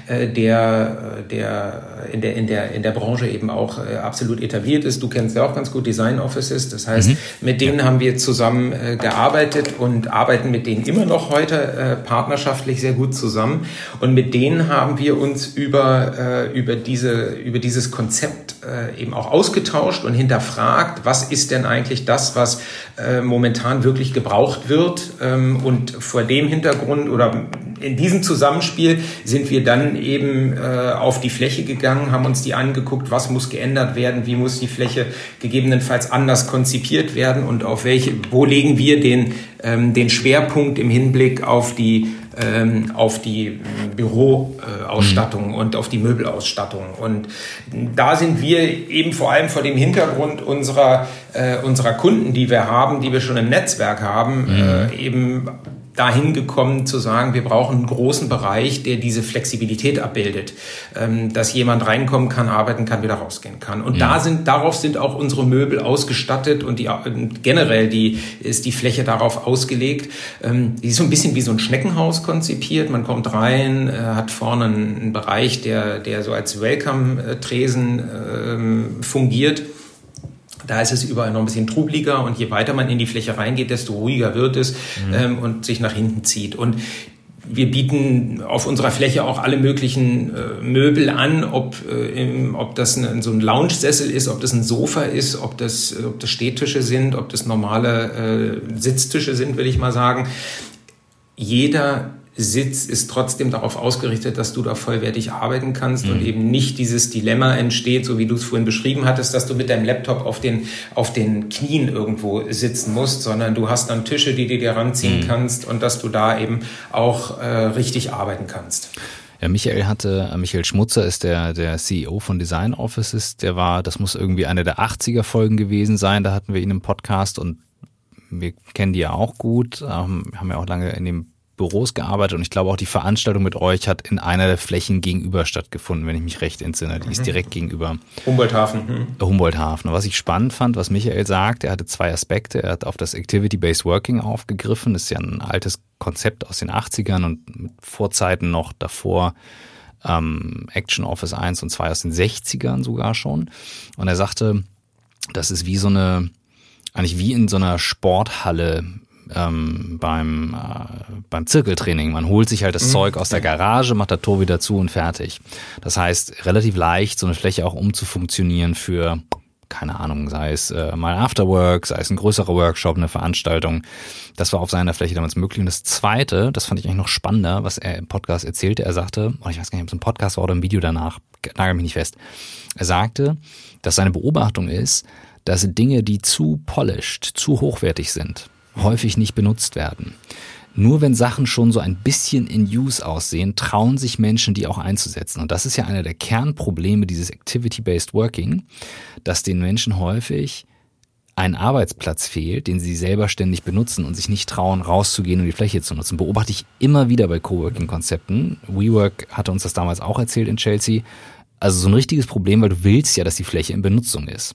äh, der, der in der in der in der Branche eben auch äh, absolut etabliert ist. Du kennst ja auch ganz gut Design Offices, das heißt, mhm. mit denen haben wir zusammen äh, gearbeitet und arbeiten mit denen immer noch heute äh, partnerschaftlich sehr gut zusammen und mit denen haben wir uns über äh, über, diese, über dieses Konzept äh, eben auch ausgetauscht und hinterfragt, was ist denn eigentlich das, was äh, momentan wirklich gebraucht wird. Ähm, und vor dem Hintergrund oder in diesem Zusammenspiel sind wir dann eben äh, auf die Fläche gegangen, haben uns die angeguckt, was muss geändert werden, wie muss die Fläche gegebenenfalls anders konzipiert werden und auf welche, wo legen wir den, ähm, den Schwerpunkt im Hinblick auf die ähm, auf die Büroausstattung und auf die Möbelausstattung. Und da sind wir eben vor allem vor dem Hintergrund unserer, äh, unserer Kunden, die wir haben, die wir schon im Netzwerk haben, mhm. äh, eben dahin gekommen zu sagen, wir brauchen einen großen Bereich, der diese Flexibilität abbildet, ähm, dass jemand reinkommen kann, arbeiten kann, wieder rausgehen kann. Und ja. da sind, darauf sind auch unsere Möbel ausgestattet und die, generell die, ist die Fläche darauf ausgelegt. Ähm, die ist so ein bisschen wie so ein Schneckenhaus konzipiert. Man kommt rein, äh, hat vorne einen Bereich, der, der so als Welcome-Tresen ähm, fungiert da ist es überall noch ein bisschen trubliger und je weiter man in die Fläche reingeht, desto ruhiger wird es mhm. ähm, und sich nach hinten zieht. Und wir bieten auf unserer Fläche auch alle möglichen äh, Möbel an, ob, äh, im, ob das ein, so ein Lounge-Sessel ist, ob das ein Sofa ist, ob das, ob das Stehtische sind, ob das normale äh, Sitztische sind, will ich mal sagen. Jeder Sitz ist trotzdem darauf ausgerichtet, dass du da vollwertig arbeiten kannst mhm. und eben nicht dieses Dilemma entsteht, so wie du es vorhin beschrieben hattest, dass du mit deinem Laptop auf den, auf den Knien irgendwo sitzen musst, sondern du hast dann Tische, die du dir ranziehen mhm. kannst und dass du da eben auch äh, richtig arbeiten kannst. Ja, Michael hatte, äh, Michael Schmutzer ist der, der CEO von Design Offices, der war, das muss irgendwie eine der 80er Folgen gewesen sein, da hatten wir ihn im Podcast und wir kennen die ja auch gut, ähm, haben ja auch lange in dem Büros gearbeitet und ich glaube auch die Veranstaltung mit euch hat in einer der Flächen gegenüber stattgefunden, wenn ich mich recht entsinne. Die mhm. ist direkt gegenüber. Humboldthafen. Mhm. Humboldthafen. Was ich spannend fand, was Michael sagt, er hatte zwei Aspekte. Er hat auf das Activity-Based Working aufgegriffen. Das ist ja ein altes Konzept aus den 80ern und mit Vorzeiten noch davor ähm, Action Office 1 und 2 aus den 60ern sogar schon. Und er sagte, das ist wie so eine, eigentlich wie in so einer Sporthalle ähm, beim, äh, beim Zirkeltraining. Man holt sich halt das mhm. Zeug aus der Garage, macht das Tor wieder zu und fertig. Das heißt, relativ leicht, so eine Fläche auch umzufunktionieren für keine Ahnung, sei es äh, mal Afterwork, sei es ein größerer Workshop, eine Veranstaltung. Das war auf seiner Fläche damals möglich. Und das Zweite, das fand ich eigentlich noch spannender, was er im Podcast erzählte. Er sagte, oh, ich weiß gar nicht, ob es ein Podcast war oder ein Video danach, nagel mich nicht fest. Er sagte, dass seine Beobachtung ist, dass Dinge, die zu polished, zu hochwertig sind, häufig nicht benutzt werden. Nur wenn Sachen schon so ein bisschen in Use aussehen, trauen sich Menschen, die auch einzusetzen. Und das ist ja einer der Kernprobleme dieses Activity-Based Working, dass den Menschen häufig ein Arbeitsplatz fehlt, den sie selber ständig benutzen und sich nicht trauen, rauszugehen und die Fläche zu nutzen. Beobachte ich immer wieder bei Coworking-Konzepten. WeWork hatte uns das damals auch erzählt in Chelsea. Also so ein richtiges Problem, weil du willst ja, dass die Fläche in Benutzung ist.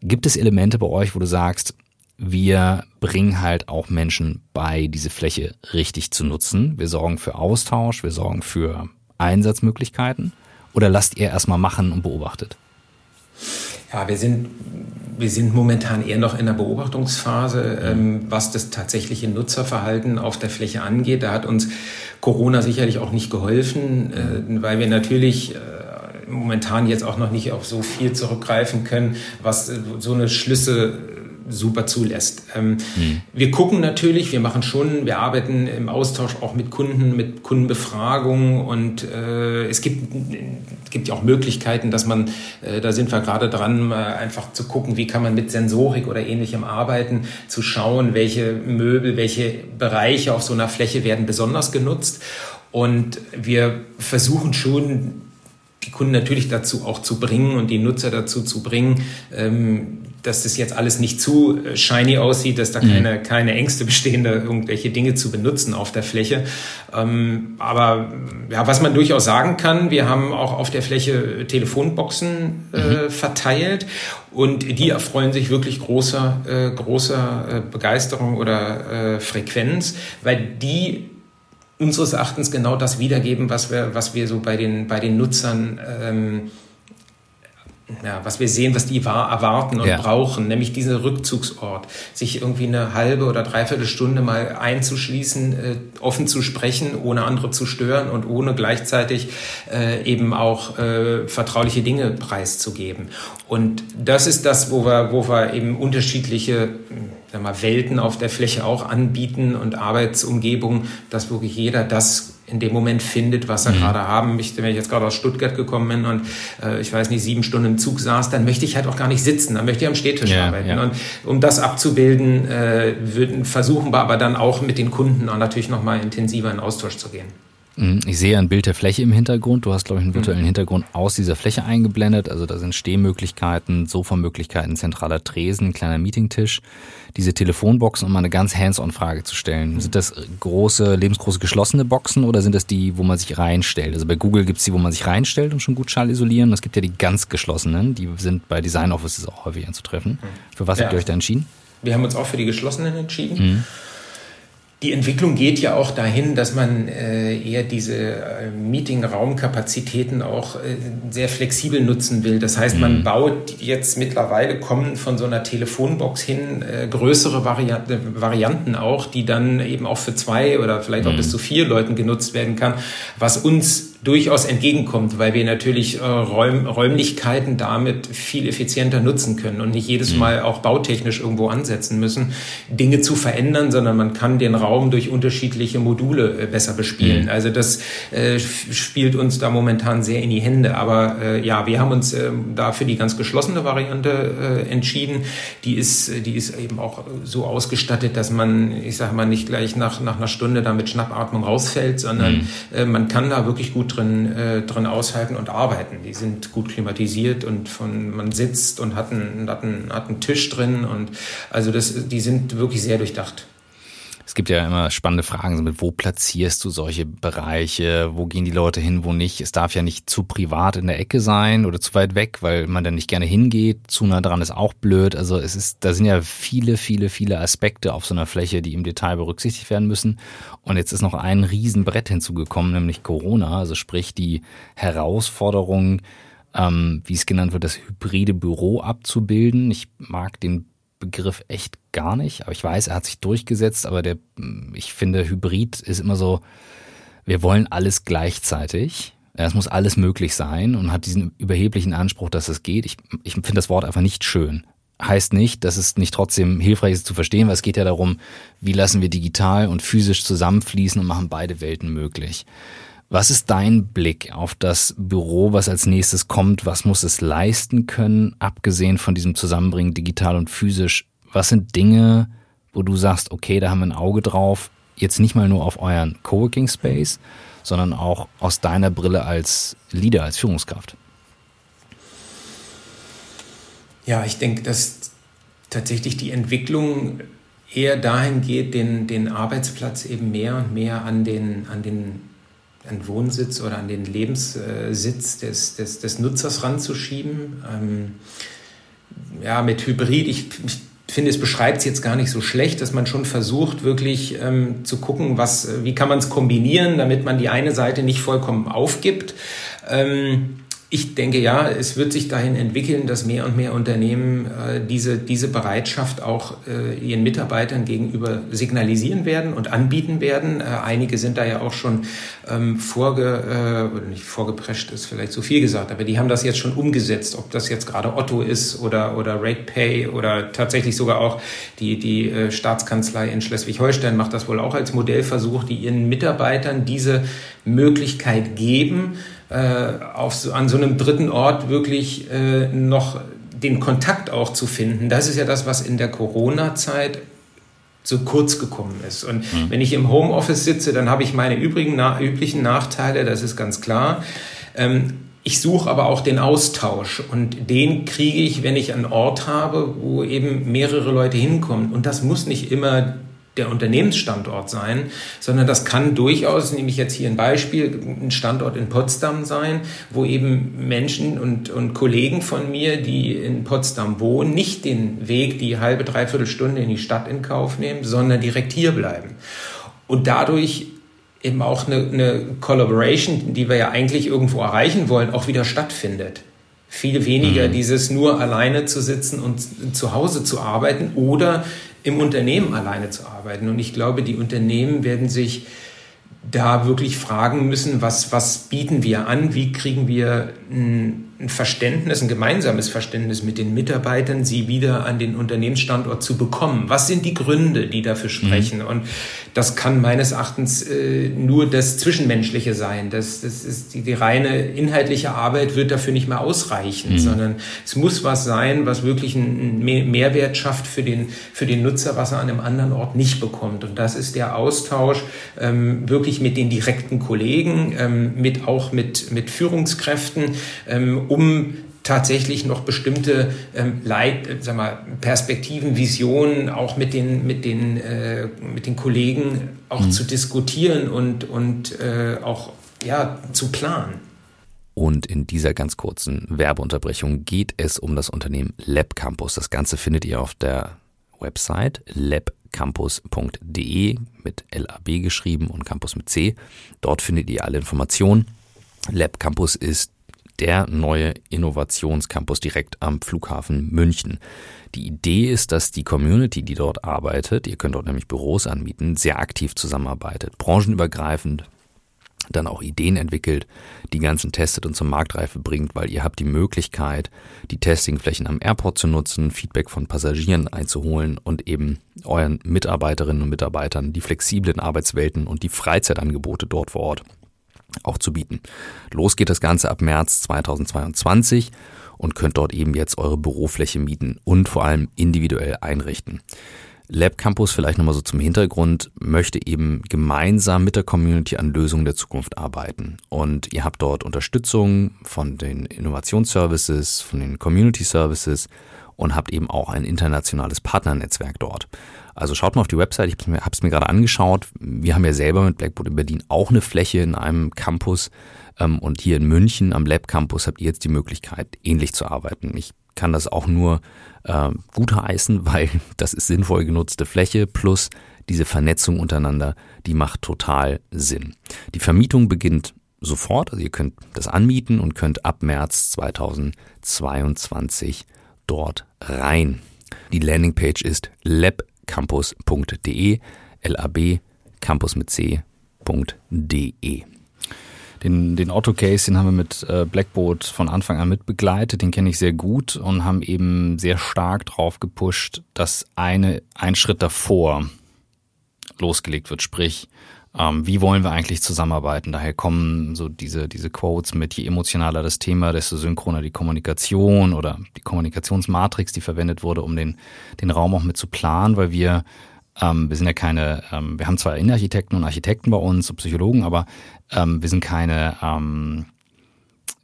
Gibt es Elemente bei euch, wo du sagst, wir bringen halt auch Menschen bei, diese Fläche richtig zu nutzen. Wir sorgen für Austausch, wir sorgen für Einsatzmöglichkeiten. Oder lasst ihr erstmal machen und beobachtet? Ja, wir sind, wir sind momentan eher noch in der Beobachtungsphase, ähm, was das tatsächliche Nutzerverhalten auf der Fläche angeht. Da hat uns Corona sicherlich auch nicht geholfen, äh, weil wir natürlich äh, momentan jetzt auch noch nicht auf so viel zurückgreifen können, was äh, so eine Schlüsse super zulässt. Ähm, mhm. Wir gucken natürlich, wir machen schon, wir arbeiten im Austausch auch mit Kunden, mit Kundenbefragungen und äh, es gibt, gibt ja auch Möglichkeiten, dass man, äh, da sind wir gerade dran, einfach zu gucken, wie kann man mit Sensorik oder ähnlichem arbeiten, zu schauen, welche Möbel, welche Bereiche auf so einer Fläche werden besonders genutzt. Und wir versuchen schon, die Kunden natürlich dazu auch zu bringen und die Nutzer dazu zu bringen, ähm, dass das jetzt alles nicht zu äh, shiny aussieht, dass da mhm. keine, keine Ängste [laughs] bestehen, da irgendwelche Dinge zu benutzen auf der Fläche. Ähm, aber ja, was man durchaus sagen kann, wir haben auch auf der Fläche Telefonboxen äh, mhm. verteilt und die erfreuen sich wirklich großer, äh, großer äh, Begeisterung oder äh, Frequenz, weil die unseres Erachtens genau das wiedergeben, was wir, was wir so bei den, bei den Nutzern ähm, ja, was wir sehen, was die erwarten und ja. brauchen, nämlich diesen Rückzugsort, sich irgendwie eine halbe oder dreiviertel Stunde mal einzuschließen, äh, offen zu sprechen, ohne andere zu stören und ohne gleichzeitig äh, eben auch äh, vertrauliche Dinge preiszugeben. Und das ist das, wo wir, wo wir eben unterschiedliche sagen wir, Welten auf der Fläche auch anbieten und Arbeitsumgebungen, dass wirklich jeder das in dem Moment findet, was er mhm. gerade haben möchte. Wenn ich jetzt gerade aus Stuttgart gekommen bin und äh, ich weiß nicht, sieben Stunden im Zug saß, dann möchte ich halt auch gar nicht sitzen, dann möchte ich am Stehtisch ja, arbeiten. Ja. Und um das abzubilden, äh, würden, versuchen wir aber dann auch mit den Kunden auch natürlich nochmal intensiver in Austausch zu gehen. Mhm. Ich sehe ein Bild der Fläche im Hintergrund. Du hast, glaube ich, einen virtuellen mhm. Hintergrund aus dieser Fläche eingeblendet. Also da sind Stehmöglichkeiten, Sofamöglichkeiten, zentraler Tresen, kleiner Meetingtisch, diese Telefonboxen, um mal eine ganz hands-on-Frage zu stellen. Mhm. Sind das große, lebensgroße geschlossene Boxen oder sind das die, wo man sich reinstellt? Also bei Google gibt es die, wo man sich reinstellt und schon gut Schall isolieren. Es gibt ja die ganz geschlossenen, die sind bei Design Offices auch häufig anzutreffen. Für was ja. habt ihr euch da entschieden? Wir haben uns auch für die geschlossenen entschieden. Mhm. Die Entwicklung geht ja auch dahin, dass man äh, eher diese äh, Meeting-Raumkapazitäten auch äh, sehr flexibel nutzen will. Das heißt, man mhm. baut jetzt mittlerweile, kommen von so einer Telefonbox hin äh, größere Vari Varianten auch, die dann eben auch für zwei oder vielleicht auch mhm. bis zu vier Leuten genutzt werden kann, was uns durchaus entgegenkommt, weil wir natürlich äh, Räum, Räumlichkeiten damit viel effizienter nutzen können und nicht jedes mhm. Mal auch bautechnisch irgendwo ansetzen müssen, Dinge zu verändern, sondern man kann den Raum durch unterschiedliche Module äh, besser bespielen. Mhm. Also das äh, spielt uns da momentan sehr in die Hände. Aber äh, ja, wir haben uns äh, da für die ganz geschlossene Variante äh, entschieden. Die ist, die ist eben auch so ausgestattet, dass man, ich sage mal, nicht gleich nach, nach einer Stunde da mit Schnappatmung rausfällt, sondern mhm. äh, man kann da wirklich gut drin, äh, drin aushalten und arbeiten. Die sind gut klimatisiert und von, man sitzt und hat einen, hat einen, hat einen Tisch drin und also das, die sind wirklich sehr durchdacht. Es gibt ja immer spannende Fragen, mit wo platzierst du solche Bereiche, wo gehen die Leute hin, wo nicht. Es darf ja nicht zu privat in der Ecke sein oder zu weit weg, weil man dann nicht gerne hingeht. Zu nah dran ist auch blöd. Also es ist, da sind ja viele, viele, viele Aspekte auf so einer Fläche, die im Detail berücksichtigt werden müssen. Und jetzt ist noch ein Riesenbrett hinzugekommen, nämlich Corona, also sprich die Herausforderung, ähm, wie es genannt wird, das hybride Büro abzubilden. Ich mag den Begriff echt gar nicht. Aber ich weiß, er hat sich durchgesetzt, aber der, ich finde, Hybrid ist immer so, wir wollen alles gleichzeitig. Es muss alles möglich sein und hat diesen überheblichen Anspruch, dass es geht. Ich, ich finde das Wort einfach nicht schön. Heißt nicht, dass es nicht trotzdem hilfreich ist zu verstehen, weil es geht ja darum, wie lassen wir digital und physisch zusammenfließen und machen beide Welten möglich. Was ist dein Blick auf das Büro, was als nächstes kommt? Was muss es leisten können, abgesehen von diesem Zusammenbringen digital und physisch? Was sind Dinge, wo du sagst, okay, da haben wir ein Auge drauf, jetzt nicht mal nur auf euren Coworking Space, sondern auch aus deiner Brille als Leader, als Führungskraft? Ja, ich denke, dass tatsächlich die Entwicklung eher dahin geht, den, den Arbeitsplatz eben mehr und mehr an den, an den an Wohnsitz oder an den Lebenssitz des, des, des Nutzers ranzuschieben. Ähm, ja, mit Hybrid, ich, ich finde, es beschreibt es jetzt gar nicht so schlecht, dass man schon versucht, wirklich ähm, zu gucken, was, wie kann man es kombinieren, damit man die eine Seite nicht vollkommen aufgibt. Ähm, ich denke ja, es wird sich dahin entwickeln, dass mehr und mehr Unternehmen äh, diese, diese Bereitschaft auch äh, ihren Mitarbeitern gegenüber signalisieren werden und anbieten werden. Äh, einige sind da ja auch schon ähm, vorge, äh, oder nicht vorgeprescht ist vielleicht zu viel gesagt, aber die haben das jetzt schon umgesetzt, ob das jetzt gerade Otto ist oder, oder RatePay oder tatsächlich sogar auch die, die äh, Staatskanzlei in Schleswig-Holstein macht das wohl auch als Modellversuch, die ihren Mitarbeitern diese Möglichkeit geben, auf so, an so einem dritten Ort wirklich äh, noch den Kontakt auch zu finden. Das ist ja das, was in der Corona-Zeit so kurz gekommen ist. Und mhm. wenn ich im Homeoffice sitze, dann habe ich meine übrigen, na, üblichen Nachteile, das ist ganz klar. Ähm, ich suche aber auch den Austausch und den kriege ich, wenn ich einen Ort habe, wo eben mehrere Leute hinkommen. Und das muss nicht immer der Unternehmensstandort sein, sondern das kann durchaus, nehme ich jetzt hier ein Beispiel, ein Standort in Potsdam sein, wo eben Menschen und, und Kollegen von mir, die in Potsdam wohnen, nicht den Weg, die halbe, dreiviertel Stunde in die Stadt in Kauf nehmen, sondern direkt hier bleiben. Und dadurch eben auch eine, eine Collaboration, die wir ja eigentlich irgendwo erreichen wollen, auch wieder stattfindet viel weniger mhm. dieses nur alleine zu sitzen und zu Hause zu arbeiten oder im Unternehmen alleine zu arbeiten. Und ich glaube, die Unternehmen werden sich da wirklich fragen müssen, was, was bieten wir an, wie kriegen wir ein, ein Verständnis, ein gemeinsames Verständnis mit den Mitarbeitern, sie wieder an den Unternehmensstandort zu bekommen. Was sind die Gründe, die dafür sprechen? Mhm. Und das kann meines Erachtens äh, nur das Zwischenmenschliche sein. Das, das ist die, die reine inhaltliche Arbeit wird dafür nicht mehr ausreichen, mhm. sondern es muss was sein, was wirklich einen Mehrwert schafft für den, für den Nutzer, was er an einem anderen Ort nicht bekommt. Und das ist der Austausch ähm, wirklich mit den direkten Kollegen, ähm, mit auch mit, mit Führungskräften, ähm, um tatsächlich noch bestimmte ähm, Leit, äh, sag mal, Perspektiven, Visionen auch mit den, mit den, äh, mit den Kollegen auch mhm. zu diskutieren und, und äh, auch ja, zu planen. Und in dieser ganz kurzen Werbeunterbrechung geht es um das Unternehmen Lab Campus. Das Ganze findet ihr auf der Website labcampus.de mit LAB geschrieben und Campus mit C. Dort findet ihr alle Informationen. Lab Campus ist der neue Innovationscampus direkt am Flughafen München. Die Idee ist, dass die Community, die dort arbeitet, ihr könnt dort nämlich Büros anmieten, sehr aktiv zusammenarbeitet, branchenübergreifend, dann auch Ideen entwickelt, die ganzen testet und zur Marktreife bringt, weil ihr habt die Möglichkeit, die Testingflächen am Airport zu nutzen, Feedback von Passagieren einzuholen und eben euren Mitarbeiterinnen und Mitarbeitern die flexiblen Arbeitswelten und die Freizeitangebote dort vor Ort auch zu bieten. Los geht das Ganze ab März 2022 und könnt dort eben jetzt eure Bürofläche mieten und vor allem individuell einrichten. Lab Campus vielleicht nochmal so zum Hintergrund möchte eben gemeinsam mit der Community an Lösungen der Zukunft arbeiten. Und ihr habt dort Unterstützung von den Innovationsservices, von den Community Services und habt eben auch ein internationales Partnernetzwerk dort. Also schaut mal auf die Website, ich habe es mir gerade angeschaut. Wir haben ja selber mit Blackboard in Berlin auch eine Fläche in einem Campus ähm, und hier in München am Lab Campus habt ihr jetzt die Möglichkeit, ähnlich zu arbeiten. Ich kann das auch nur äh, gutheißen, [laughs] weil das ist sinnvoll genutzte Fläche plus diese Vernetzung untereinander, die macht total Sinn. Die Vermietung beginnt sofort, also ihr könnt das anmieten und könnt ab März 2022 dort rein. Die Landingpage ist labcampus.de, lab campus mit c.de. Den, den Otto-Case, den haben wir mit äh, Blackboard von Anfang an mit begleitet, den kenne ich sehr gut und haben eben sehr stark drauf gepusht, dass eine, ein Schritt davor losgelegt wird. Sprich, ähm, wie wollen wir eigentlich zusammenarbeiten? Daher kommen so diese, diese Quotes mit, je emotionaler das Thema, desto synchroner die Kommunikation oder die Kommunikationsmatrix, die verwendet wurde, um den, den Raum auch mit zu planen, weil wir ähm, wir sind ja keine, ähm, wir haben zwar Innenarchitekten und Architekten bei uns und Psychologen, aber ähm, wir sind keine, ähm,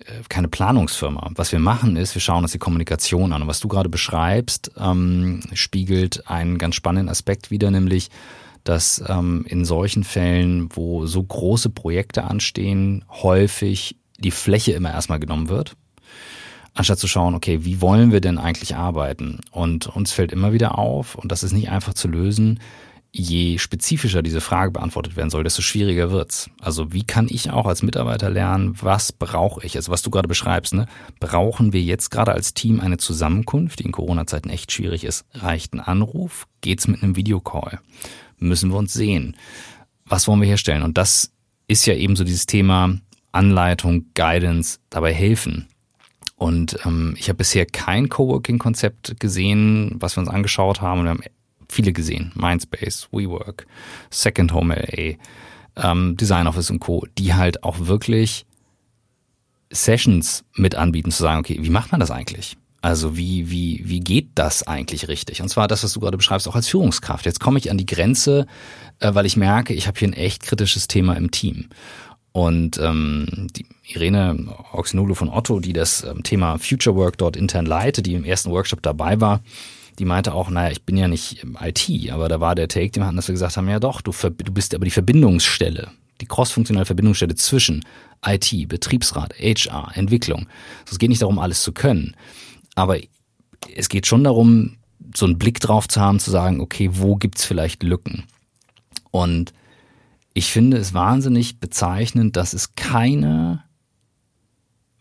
äh, keine Planungsfirma. Was wir machen ist, wir schauen uns die Kommunikation an. Und was du gerade beschreibst, ähm, spiegelt einen ganz spannenden Aspekt wider, nämlich dass ähm, in solchen Fällen, wo so große Projekte anstehen, häufig die Fläche immer erstmal genommen wird, anstatt zu schauen, okay, wie wollen wir denn eigentlich arbeiten? Und uns fällt immer wieder auf, und das ist nicht einfach zu lösen, je spezifischer diese Frage beantwortet werden soll, desto schwieriger wird's. Also wie kann ich auch als Mitarbeiter lernen, was brauche ich? Also was du gerade beschreibst, ne? Brauchen wir jetzt gerade als Team eine Zusammenkunft, die in Corona-Zeiten echt schwierig ist? Reicht ein Anruf? Geht's mit einem Videocall? Müssen wir uns sehen? Was wollen wir herstellen? Und das ist ja eben so dieses Thema Anleitung, Guidance, dabei helfen. Und ähm, ich habe bisher kein Coworking-Konzept gesehen, was wir uns angeschaut haben. Und wir haben viele gesehen. Mindspace, WeWork, Second Home LA, ähm, Design Office und Co., die halt auch wirklich Sessions mit anbieten, zu sagen, okay, wie macht man das eigentlich? Also wie, wie, wie geht das eigentlich richtig? Und zwar das, was du gerade beschreibst, auch als Führungskraft. Jetzt komme ich an die Grenze, äh, weil ich merke, ich habe hier ein echt kritisches Thema im Team. Und ähm, die Irene Oxenolo von Otto, die das ähm, Thema Future Work dort intern leitet, die im ersten Workshop dabei war, die meinte auch, naja, ich bin ja nicht IT, aber da war der Take, den wir hatten, dass wir gesagt haben, ja doch, du, du bist aber die Verbindungsstelle, die crossfunktionale Verbindungsstelle zwischen IT, Betriebsrat, HR, Entwicklung. Es geht nicht darum, alles zu können, aber es geht schon darum, so einen Blick drauf zu haben, zu sagen, okay, wo gibt's vielleicht Lücken? Und ich finde es wahnsinnig bezeichnend, dass es keine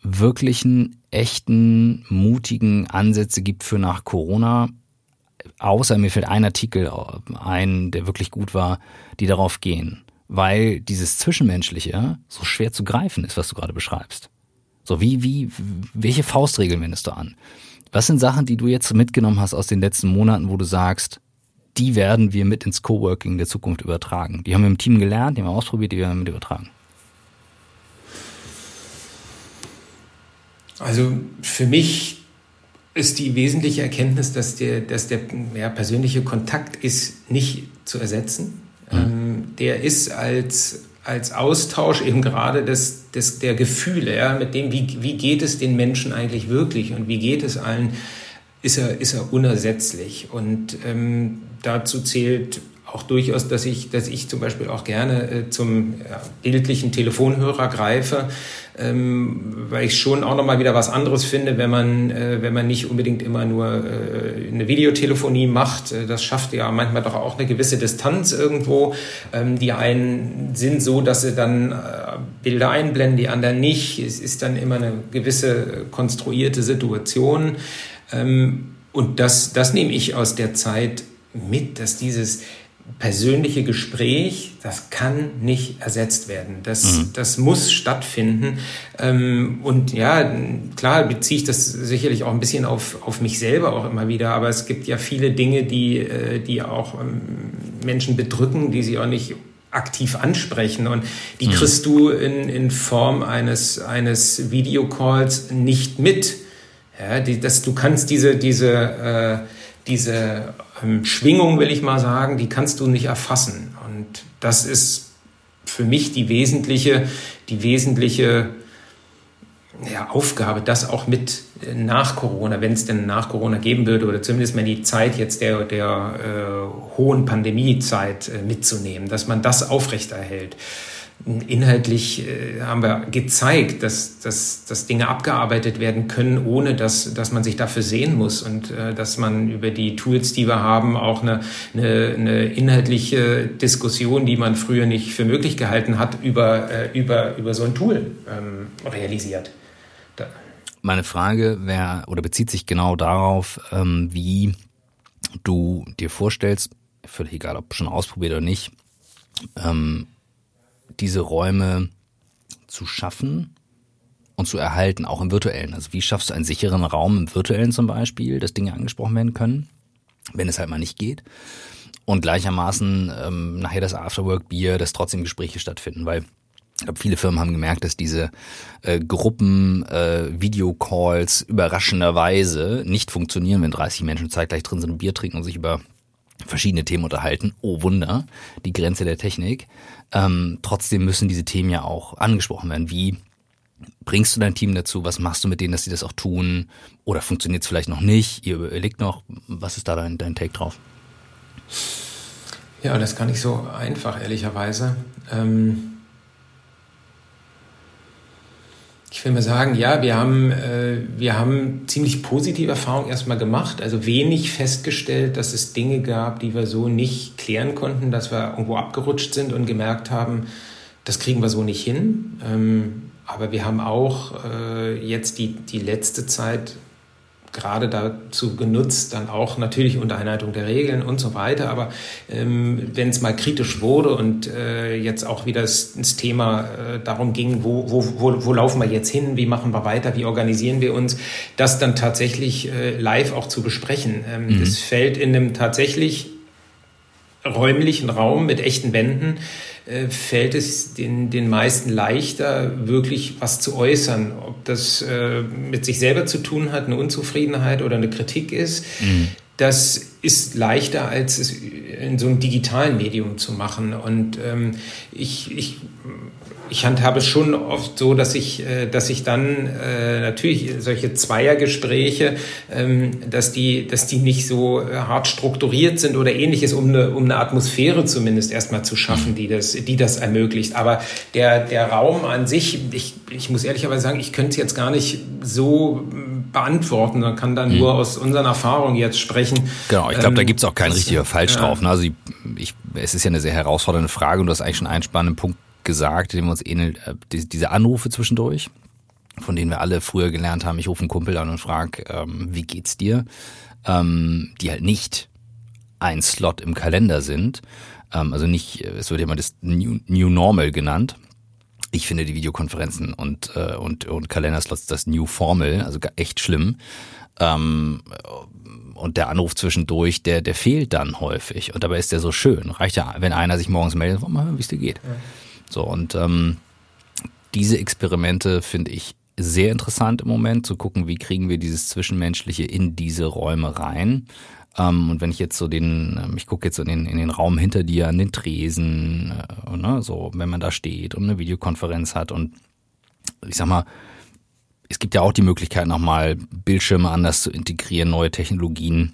wirklichen, echten, mutigen Ansätze gibt für nach Corona, außer mir fällt ein Artikel ein, der wirklich gut war, die darauf gehen. Weil dieses Zwischenmenschliche so schwer zu greifen ist, was du gerade beschreibst. So, wie, wie, welche Faustregeln wendest du an? Was sind Sachen, die du jetzt mitgenommen hast aus den letzten Monaten, wo du sagst, die werden wir mit ins Coworking der Zukunft übertragen? Die haben wir im Team gelernt, die haben wir ausprobiert, die werden wir mit übertragen. Also für mich ist die wesentliche Erkenntnis, dass der, dass der ja, persönliche Kontakt ist nicht zu ersetzen. Mhm. Ähm, der ist als, als Austausch eben gerade des, des, der Gefühle, ja, mit dem, wie, wie geht es den Menschen eigentlich wirklich und wie geht es allen, ist er, ist er unersetzlich. Und ähm, dazu zählt auch durchaus, dass ich, dass ich zum Beispiel auch gerne äh, zum ja, bildlichen Telefonhörer greife, ähm, weil ich schon auch nochmal wieder was anderes finde, wenn man, äh, wenn man nicht unbedingt immer nur äh, eine Videotelefonie macht. Äh, das schafft ja manchmal doch auch eine gewisse Distanz irgendwo. Ähm, die einen sind so, dass sie dann äh, Bilder einblenden, die anderen nicht. Es ist dann immer eine gewisse konstruierte Situation. Ähm, und das, das nehme ich aus der Zeit mit, dass dieses persönliche Gespräch, das kann nicht ersetzt werden. Das, mhm. das muss stattfinden. Ähm, und ja, klar beziehe ich das sicherlich auch ein bisschen auf, auf mich selber auch immer wieder, aber es gibt ja viele Dinge, die, äh, die auch ähm, Menschen bedrücken, die sie auch nicht aktiv ansprechen. Und die mhm. kriegst du in, in Form eines, eines Videocalls nicht mit. Ja, die, das, du kannst diese, diese, äh, diese Schwingung, will ich mal sagen, die kannst du nicht erfassen. Und das ist für mich die wesentliche, die wesentliche ja, Aufgabe, das auch mit äh, nach Corona, wenn es denn nach Corona geben würde, oder zumindest mal die Zeit jetzt der, der äh, hohen Pandemiezeit äh, mitzunehmen, dass man das aufrechterhält inhaltlich äh, haben wir gezeigt, dass, dass, dass Dinge abgearbeitet werden können, ohne dass, dass man sich dafür sehen muss und äh, dass man über die Tools, die wir haben, auch eine, eine, eine inhaltliche Diskussion, die man früher nicht für möglich gehalten hat, über, äh, über, über so ein Tool ähm, realisiert. Da. Meine Frage wäre oder bezieht sich genau darauf, ähm, wie du dir vorstellst, völlig egal, ob schon ausprobiert oder nicht, ähm, diese Räume zu schaffen und zu erhalten, auch im virtuellen. Also wie schaffst du einen sicheren Raum im virtuellen zum Beispiel, dass Dinge angesprochen werden können, wenn es halt mal nicht geht. Und gleichermaßen ähm, nachher das Afterwork-Bier, dass trotzdem Gespräche stattfinden, weil ich glaube, viele Firmen haben gemerkt, dass diese äh, Gruppen, äh, Videocalls überraschenderweise nicht funktionieren, wenn 30 Menschen zeitgleich drin sind und Bier trinken und sich über verschiedene Themen unterhalten. Oh Wunder, die Grenze der Technik. Ähm, trotzdem müssen diese Themen ja auch angesprochen werden. Wie bringst du dein Team dazu? Was machst du mit denen, dass sie das auch tun? Oder funktioniert es vielleicht noch nicht? Ihr überlegt noch, was ist da dein, dein Take drauf? Ja, das kann ich so einfach, ehrlicherweise. Ähm Ich will mal sagen, ja, wir haben, äh, wir haben ziemlich positive Erfahrungen erstmal gemacht. Also wenig festgestellt, dass es Dinge gab, die wir so nicht klären konnten, dass wir irgendwo abgerutscht sind und gemerkt haben, das kriegen wir so nicht hin. Ähm, aber wir haben auch äh, jetzt die, die letzte Zeit gerade dazu genutzt, dann auch natürlich unter Einhaltung der Regeln und so weiter. Aber ähm, wenn es mal kritisch wurde und äh, jetzt auch wieder das, das Thema äh, darum ging, wo, wo, wo, wo laufen wir jetzt hin, wie machen wir weiter, wie organisieren wir uns, das dann tatsächlich äh, live auch zu besprechen. Ähm, mhm. Das fällt in einem tatsächlich räumlichen Raum mit echten Wänden äh, fällt es den, den meisten leichter, wirklich was zu äußern. Ob das äh, mit sich selber zu tun hat, eine Unzufriedenheit oder eine Kritik ist, mhm. Das ist leichter, als es in so einem digitalen Medium zu machen. Und ähm, ich, ich ich handhabe es schon oft so, dass ich, äh, dass ich dann äh, natürlich solche Zweiergespräche, ähm, dass die, dass die nicht so äh, hart strukturiert sind oder ähnliches, um eine, um eine Atmosphäre zumindest erstmal zu schaffen, die das, die das ermöglicht. Aber der, der Raum an sich, ich, ich muss ehrlicherweise sagen, ich könnte es jetzt gar nicht so beantworten. Man kann dann mhm. nur aus unseren Erfahrungen jetzt sprechen. Genau, ich glaube, ähm, da gibt es auch kein richtiger Falsch ja. drauf. Ne? Also ich, es ist ja eine sehr herausfordernde Frage und du hast eigentlich schon einen spannenden Punkt gesagt, dem wir uns ähnelt, äh, diese Anrufe zwischendurch, von denen wir alle früher gelernt haben, ich rufe einen Kumpel an und frage, ähm, wie geht's dir? Ähm, die halt nicht ein Slot im Kalender sind. Ähm, also nicht, es wird immer das New, New Normal genannt. Ich finde die Videokonferenzen und, äh, und, und Kalenderslots das New Formal, also echt schlimm. Ähm, und der Anruf zwischendurch, der, der fehlt dann häufig. Und dabei ist der so schön. Reicht ja, wenn einer sich morgens meldet, mal hören, wie es dir geht. Ja. So, und ähm, diese Experimente finde ich sehr interessant im Moment, zu gucken, wie kriegen wir dieses Zwischenmenschliche in diese Räume rein. Ähm, und wenn ich jetzt so den, ähm, ich gucke jetzt in den, in den Raum hinter dir, an den Tresen, äh, ne, so, wenn man da steht und eine Videokonferenz hat und ich sag mal, es gibt ja auch die Möglichkeit, nochmal Bildschirme anders zu integrieren, neue Technologien.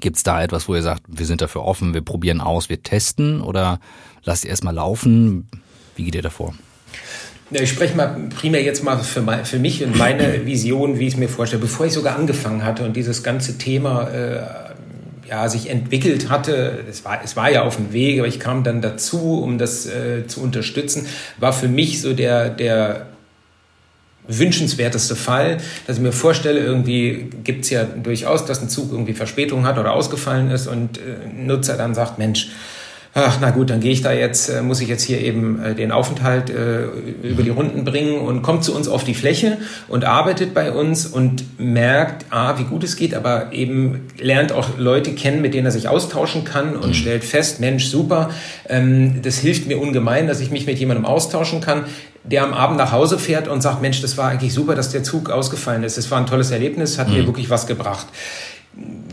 Gibt es da etwas, wo ihr sagt, wir sind dafür offen, wir probieren aus, wir testen oder lasst ihr erstmal laufen? Wie geht ihr davor? Ich spreche mal primär jetzt mal für, mein, für mich und meine [clears throat] Vision, wie ich es mir vorstelle. Bevor ich sogar angefangen hatte und dieses ganze Thema äh, ja, sich entwickelt hatte, es war, es war ja auf dem Weg, aber ich kam dann dazu, um das äh, zu unterstützen, war für mich so der, der wünschenswerteste Fall, dass ich mir vorstelle, irgendwie gibt es ja durchaus, dass ein Zug irgendwie Verspätung hat oder ausgefallen ist und äh, Nutzer dann sagt, Mensch, ach na gut, dann gehe ich da jetzt, äh, muss ich jetzt hier eben äh, den Aufenthalt äh, über die Runden bringen und kommt zu uns auf die Fläche und arbeitet bei uns und merkt, ah, wie gut es geht, aber eben lernt auch Leute kennen, mit denen er sich austauschen kann und mhm. stellt fest, Mensch, super, ähm, das hilft mir ungemein, dass ich mich mit jemandem austauschen kann der am Abend nach Hause fährt und sagt, Mensch, das war eigentlich super, dass der Zug ausgefallen ist. Es war ein tolles Erlebnis, hat mhm. mir wirklich was gebracht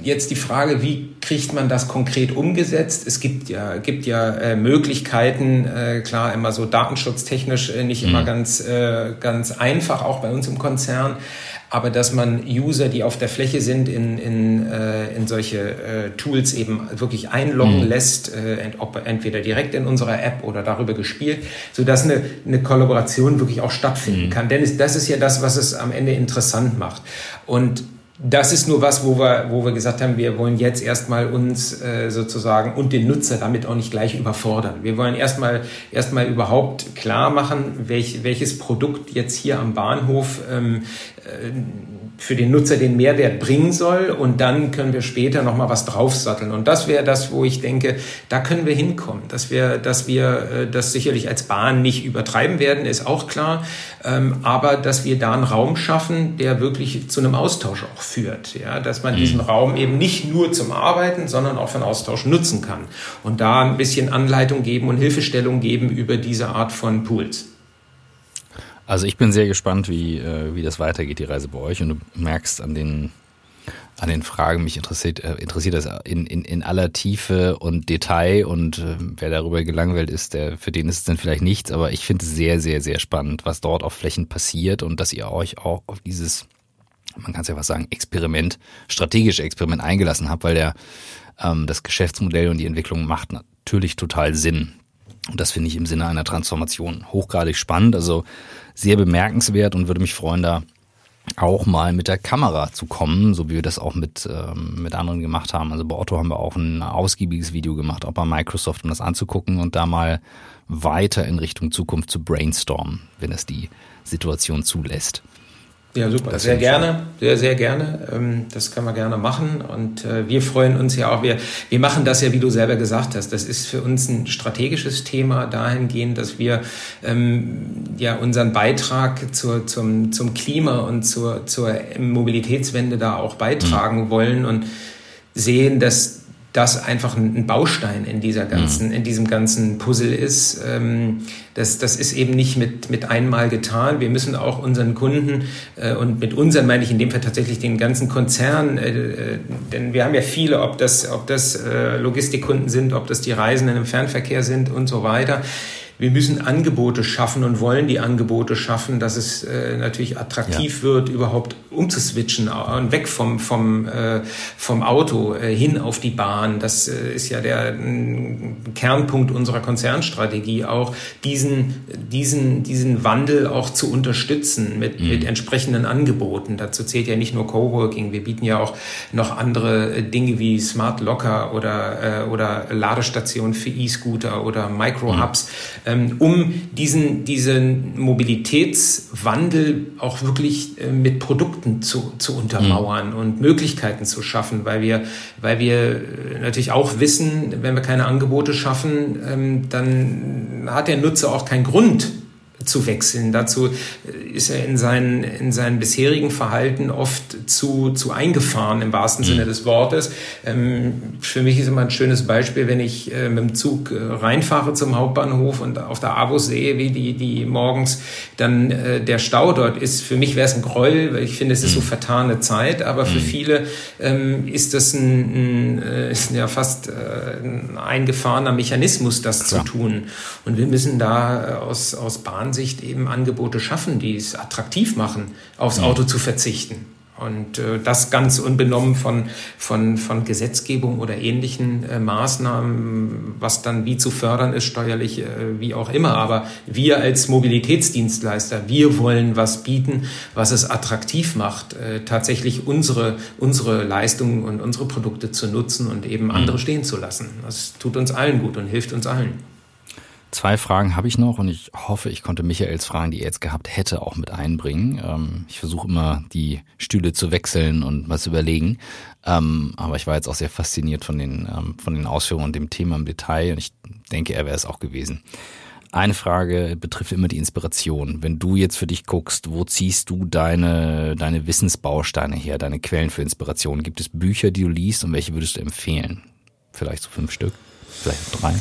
jetzt die Frage, wie kriegt man das konkret umgesetzt? Es gibt ja, gibt ja äh, Möglichkeiten, äh, klar, immer so datenschutztechnisch äh, nicht mhm. immer ganz, äh, ganz einfach, auch bei uns im Konzern. Aber dass man User, die auf der Fläche sind, in, in, äh, in solche äh, Tools eben wirklich einloggen mhm. lässt, äh, ob entweder direkt in unserer App oder darüber gespielt, sodass eine, eine Kollaboration wirklich auch stattfinden mhm. kann. Denn das ist ja das, was es am Ende interessant macht. Und das ist nur was, wo wir, wo wir gesagt haben, wir wollen jetzt erstmal uns äh, sozusagen und den Nutzer damit auch nicht gleich überfordern. Wir wollen erstmal erstmal überhaupt klar machen, welch, welches Produkt jetzt hier am Bahnhof ähm, äh, für den Nutzer den Mehrwert bringen soll und dann können wir später noch mal was draufsatteln und das wäre das, wo ich denke, da können wir hinkommen, dass wir, dass wir äh, das sicherlich als Bahn nicht übertreiben werden, ist auch klar, ähm, aber dass wir da einen Raum schaffen, der wirklich zu einem Austausch auch führt, ja, dass man mhm. diesen Raum eben nicht nur zum Arbeiten, sondern auch für einen Austausch nutzen kann und da ein bisschen Anleitung geben und Hilfestellung geben über diese Art von Pools. Also ich bin sehr gespannt, wie, äh, wie das weitergeht, die Reise bei euch. Und du merkst an den, an den Fragen, mich interessiert, äh, interessiert das in, in, in aller Tiefe und Detail. Und äh, wer darüber gelangweilt ist, der, für den ist es dann vielleicht nichts. Aber ich finde es sehr, sehr, sehr spannend, was dort auf Flächen passiert und dass ihr euch auch auf dieses, man kann es ja was sagen, Experiment, strategische Experiment eingelassen habt, weil der ähm, das Geschäftsmodell und die Entwicklung macht natürlich total Sinn. Und das finde ich im Sinne einer Transformation hochgradig spannend, also sehr bemerkenswert und würde mich freuen, da auch mal mit der Kamera zu kommen, so wie wir das auch mit, ähm, mit anderen gemacht haben. Also bei Otto haben wir auch ein ausgiebiges Video gemacht, auch bei Microsoft, um das anzugucken und da mal weiter in Richtung Zukunft zu brainstormen, wenn es die Situation zulässt. Ja, super. Sehr gerne, sehr, sehr gerne. Ähm, das können wir gerne machen. Und äh, wir freuen uns ja auch. Wir, wir machen das ja, wie du selber gesagt hast. Das ist für uns ein strategisches Thema dahingehend, dass wir ähm, ja unseren Beitrag zur, zum, zum Klima und zur, zur Mobilitätswende da auch beitragen mhm. wollen und sehen, dass das einfach ein Baustein in dieser ganzen, mhm. in diesem ganzen Puzzle ist. Ähm, das, das ist eben nicht mit, mit einmal getan. Wir müssen auch unseren Kunden äh, und mit unseren meine ich in dem Fall tatsächlich den ganzen Konzern, äh, äh, denn wir haben ja viele, ob das, ob das Logistikkunden sind, ob das die Reisenden im Fernverkehr sind und so weiter wir müssen Angebote schaffen und wollen die Angebote schaffen, dass es äh, natürlich attraktiv ja. wird, überhaupt umzuswitchen und weg vom, vom, äh, vom Auto äh, hin auf die Bahn. Das äh, ist ja der Kernpunkt unserer Konzernstrategie, auch diesen, diesen, diesen Wandel auch zu unterstützen mit, mhm. mit entsprechenden Angeboten. Dazu zählt ja nicht nur Coworking, wir bieten ja auch noch andere äh, Dinge wie Smart Locker oder, äh, oder Ladestationen für E-Scooter oder Micro-Hubs. Mhm um diesen, diesen Mobilitätswandel auch wirklich äh, mit Produkten zu, zu untermauern mhm. und Möglichkeiten zu schaffen, weil wir, weil wir äh, natürlich auch wissen, wenn wir keine Angebote schaffen, ähm, dann hat der Nutzer auch keinen Grund, zu wechseln. Dazu äh, ist er in seinen, in seinen bisherigen Verhalten oft zu, zu eingefahren im wahrsten Sinne mhm. des Wortes. Ähm, für mich ist immer ein schönes Beispiel, wenn ich äh, mit dem Zug äh, reinfahre zum Hauptbahnhof und auf der Abus sehe, wie die, die morgens dann äh, der Stau dort ist. Für mich wäre es ein Gräuel, weil ich finde, es ist so mhm. vertane Zeit, aber für mhm. viele ähm, ist das ein, ein äh, ist ja fast äh, ein eingefahrener Mechanismus, das Klar. zu tun. Und wir müssen da aus, aus Bahn Ansicht eben Angebote schaffen, die es attraktiv machen, aufs Auto zu verzichten. Und äh, das ganz unbenommen von, von, von Gesetzgebung oder ähnlichen äh, Maßnahmen, was dann wie zu fördern ist, steuerlich, äh, wie auch immer. Aber wir als Mobilitätsdienstleister, wir wollen was bieten, was es attraktiv macht, äh, tatsächlich unsere, unsere Leistungen und unsere Produkte zu nutzen und eben andere mhm. stehen zu lassen. Das tut uns allen gut und hilft uns allen. Zwei Fragen habe ich noch und ich hoffe, ich konnte Michaels Fragen, die er jetzt gehabt hätte, auch mit einbringen. Ähm, ich versuche immer, die Stühle zu wechseln und was überlegen. Ähm, aber ich war jetzt auch sehr fasziniert von den, ähm, von den Ausführungen und dem Thema im Detail und ich denke, er wäre es auch gewesen. Eine Frage betrifft immer die Inspiration. Wenn du jetzt für dich guckst, wo ziehst du deine, deine Wissensbausteine her, deine Quellen für Inspiration? Gibt es Bücher, die du liest und welche würdest du empfehlen? Vielleicht so fünf Stück, vielleicht drei?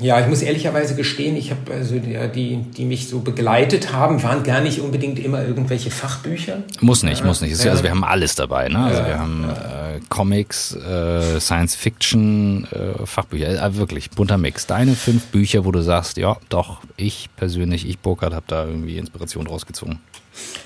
Ja, ich muss ehrlicherweise gestehen, ich habe also die, die, mich so begleitet haben, waren gar nicht unbedingt immer irgendwelche Fachbücher. Muss nicht, ja, muss nicht. Also wir haben alles dabei. Ne? Also wir haben äh, Comics, äh, Science Fiction, äh, Fachbücher. Äh, wirklich bunter Mix. Deine fünf Bücher, wo du sagst, ja, doch, ich persönlich, ich Burkhard, habe da irgendwie Inspiration rausgezogen.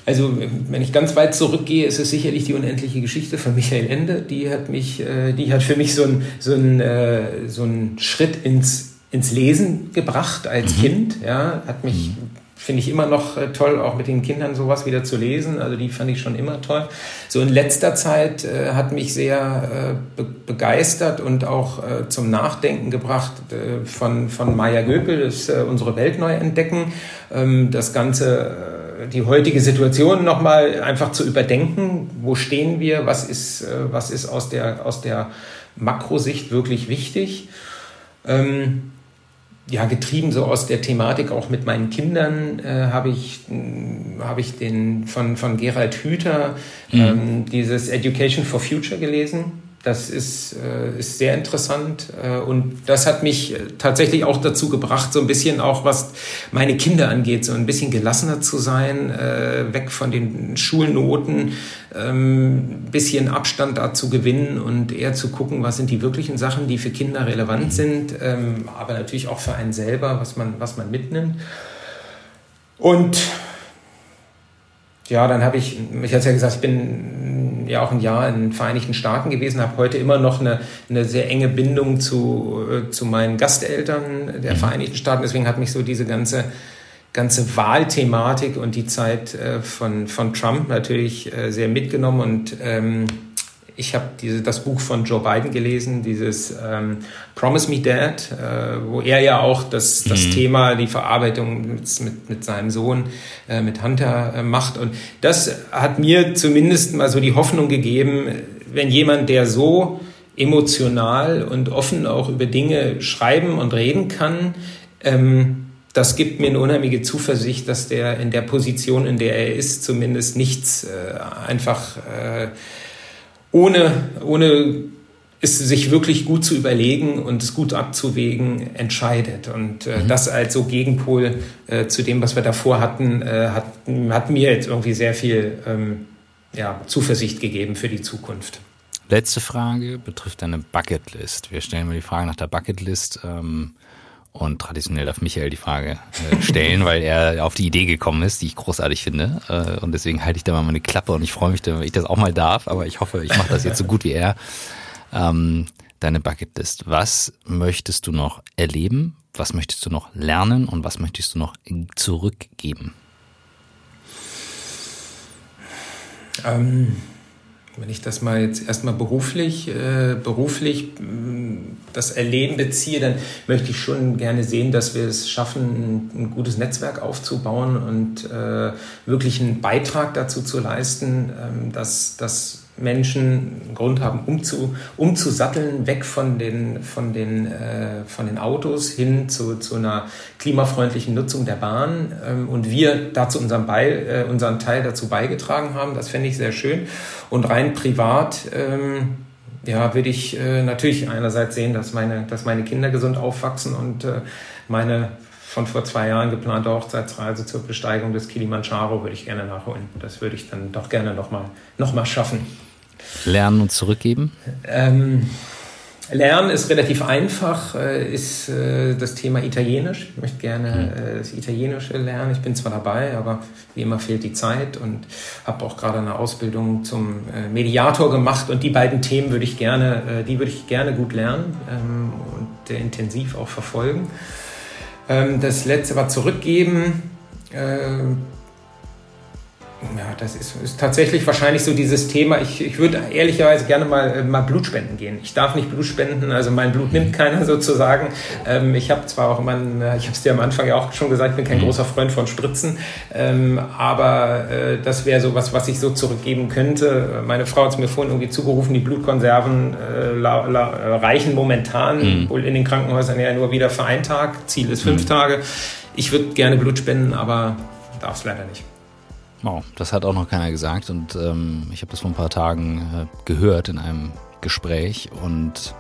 Also, wenn ich ganz weit zurückgehe, ist es sicherlich die unendliche Geschichte von Michael Ende. Die hat mich, äh, die hat für mich so einen so ein, äh, so ein Schritt ins ins Lesen gebracht als mhm. Kind. Ja, hat mich, mhm. finde ich immer noch äh, toll, auch mit den Kindern sowas wieder zu lesen. Also die fand ich schon immer toll. So in letzter Zeit äh, hat mich sehr äh, be begeistert und auch äh, zum Nachdenken gebracht äh, von, von Maya Göpel, das äh, unsere Welt neu entdecken. Ähm, das Ganze die heutige Situation nochmal einfach zu überdenken. Wo stehen wir? Was ist, was ist aus der, aus der Makrosicht wirklich wichtig? Ähm, ja, getrieben so aus der Thematik auch mit meinen Kindern äh, habe ich, äh, hab ich den von, von Gerald Hüther mhm. ähm, dieses Education for Future gelesen. Das ist, äh, ist sehr interessant äh, und das hat mich tatsächlich auch dazu gebracht, so ein bisschen auch was meine Kinder angeht, so ein bisschen gelassener zu sein, äh, weg von den Schulnoten, ähm, bisschen Abstand da zu gewinnen und eher zu gucken, was sind die wirklichen Sachen, die für Kinder relevant sind, ähm, aber natürlich auch für einen selber, was man, was man mitnimmt. Und ja, dann habe ich, ich hatte ja gesagt, ich bin ja auch ein Jahr in den Vereinigten Staaten gewesen, habe heute immer noch eine, eine sehr enge Bindung zu, äh, zu meinen Gasteltern der mhm. Vereinigten Staaten. Deswegen hat mich so diese ganze ganze Wahlthematik und die Zeit äh, von, von Trump natürlich äh, sehr mitgenommen und ähm, ich habe das Buch von Joe Biden gelesen, dieses ähm, Promise Me Dad, äh, wo er ja auch das, das mhm. Thema, die Verarbeitung mit, mit, seinem Sohn, äh, mit Hunter äh, macht. Und das hat mir zumindest mal so die Hoffnung gegeben, wenn jemand, der so emotional und offen auch über Dinge schreiben und reden kann, ähm, das gibt mir eine unheimliche Zuversicht, dass der in der Position, in der er ist, zumindest nichts äh, einfach äh, ohne, ohne es sich wirklich gut zu überlegen und es gut abzuwägen, entscheidet. Und äh, mhm. das als so Gegenpol äh, zu dem, was wir davor hatten, äh, hat, hat mir jetzt irgendwie sehr viel ähm, ja, Zuversicht gegeben für die Zukunft. Letzte Frage betrifft deine Bucketlist. Wir stellen mal die Frage nach der Bucketlist. Ähm und traditionell darf Michael die Frage äh, stellen, weil er auf die Idee gekommen ist, die ich großartig finde. Äh, und deswegen halte ich da mal meine Klappe und ich freue mich, wenn ich das auch mal darf. Aber ich hoffe, ich mache das jetzt so gut wie er. Ähm, deine Bucketlist. Was möchtest du noch erleben? Was möchtest du noch lernen? Und was möchtest du noch zurückgeben? Ähm, wenn ich das mal jetzt erstmal beruflich, äh, beruflich das Erleben beziehe, dann möchte ich schon gerne sehen, dass wir es schaffen, ein, ein gutes Netzwerk aufzubauen und äh, wirklich einen Beitrag dazu zu leisten, ähm, dass, dass Menschen einen Grund haben, umzu, umzusatteln, weg von den, von den, äh, von den Autos hin zu, zu einer klimafreundlichen Nutzung der Bahn ähm, und wir dazu unseren, Beil, äh, unseren Teil dazu beigetragen haben. Das fände ich sehr schön. Und rein privat ähm, ja, würde ich äh, natürlich einerseits sehen, dass meine, dass meine Kinder gesund aufwachsen und äh, meine von vor zwei Jahren geplante Hochzeitsreise zur Besteigung des Kilimanjaro würde ich gerne nachholen. Das würde ich dann doch gerne nochmal noch mal schaffen. Lernen und zurückgeben? Ähm, Lernen ist relativ einfach, äh, ist äh, das Thema Italienisch. Ich möchte gerne hm. äh, das Italienische lernen. Ich bin zwar dabei, aber wie immer fehlt die Zeit und habe auch gerade eine Ausbildung zum Mediator gemacht und die beiden Themen würde ich gerne, die würde ich gerne gut lernen ähm, und intensiv auch verfolgen. Ähm, das letzte war zurückgeben. Ja, das ist, ist, tatsächlich wahrscheinlich so dieses Thema. Ich, ich würde ehrlicherweise gerne mal, äh, mal Blut spenden gehen. Ich darf nicht Blut spenden, also mein Blut nimmt keiner [laughs] sozusagen. Ähm, ich habe zwar auch immer, äh, ich habe es dir am Anfang ja auch schon gesagt, ich bin kein mhm. großer Freund von Spritzen, ähm, aber äh, das wäre so was, was ich so zurückgeben könnte. Meine Frau hat es mir vorhin irgendwie zugerufen, die Blutkonserven äh, la, la, reichen momentan, mhm. wohl in den Krankenhäusern ja nur wieder für einen Tag. Ziel ist fünf mhm. Tage. Ich würde gerne Blut spenden, aber darf es leider nicht. Wow, das hat auch noch keiner gesagt und ähm, ich habe das vor ein paar Tagen äh, gehört in einem Gespräch und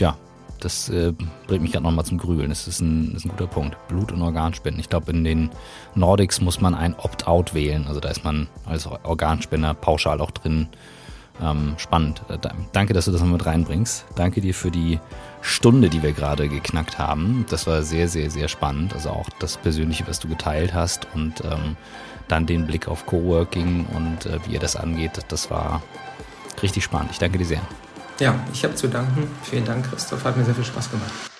ja, das äh, bringt mich gerade nochmal zum Grübeln. Das ist ein, ist ein guter Punkt. Blut- und Organspenden. Ich glaube, in den Nordics muss man ein Opt-out wählen. Also da ist man als Organspender pauschal auch drin. Ähm, spannend. Äh, danke, dass du das mal mit reinbringst. Danke dir für die Stunde, die wir gerade geknackt haben. Das war sehr, sehr, sehr spannend. Also auch das Persönliche, was du geteilt hast und ähm, dann den Blick auf Coworking und äh, wie ihr das angeht, das war richtig spannend. Ich danke dir sehr. Ja, ich habe zu danken. Vielen Dank, Christoph. Hat mir sehr viel Spaß gemacht.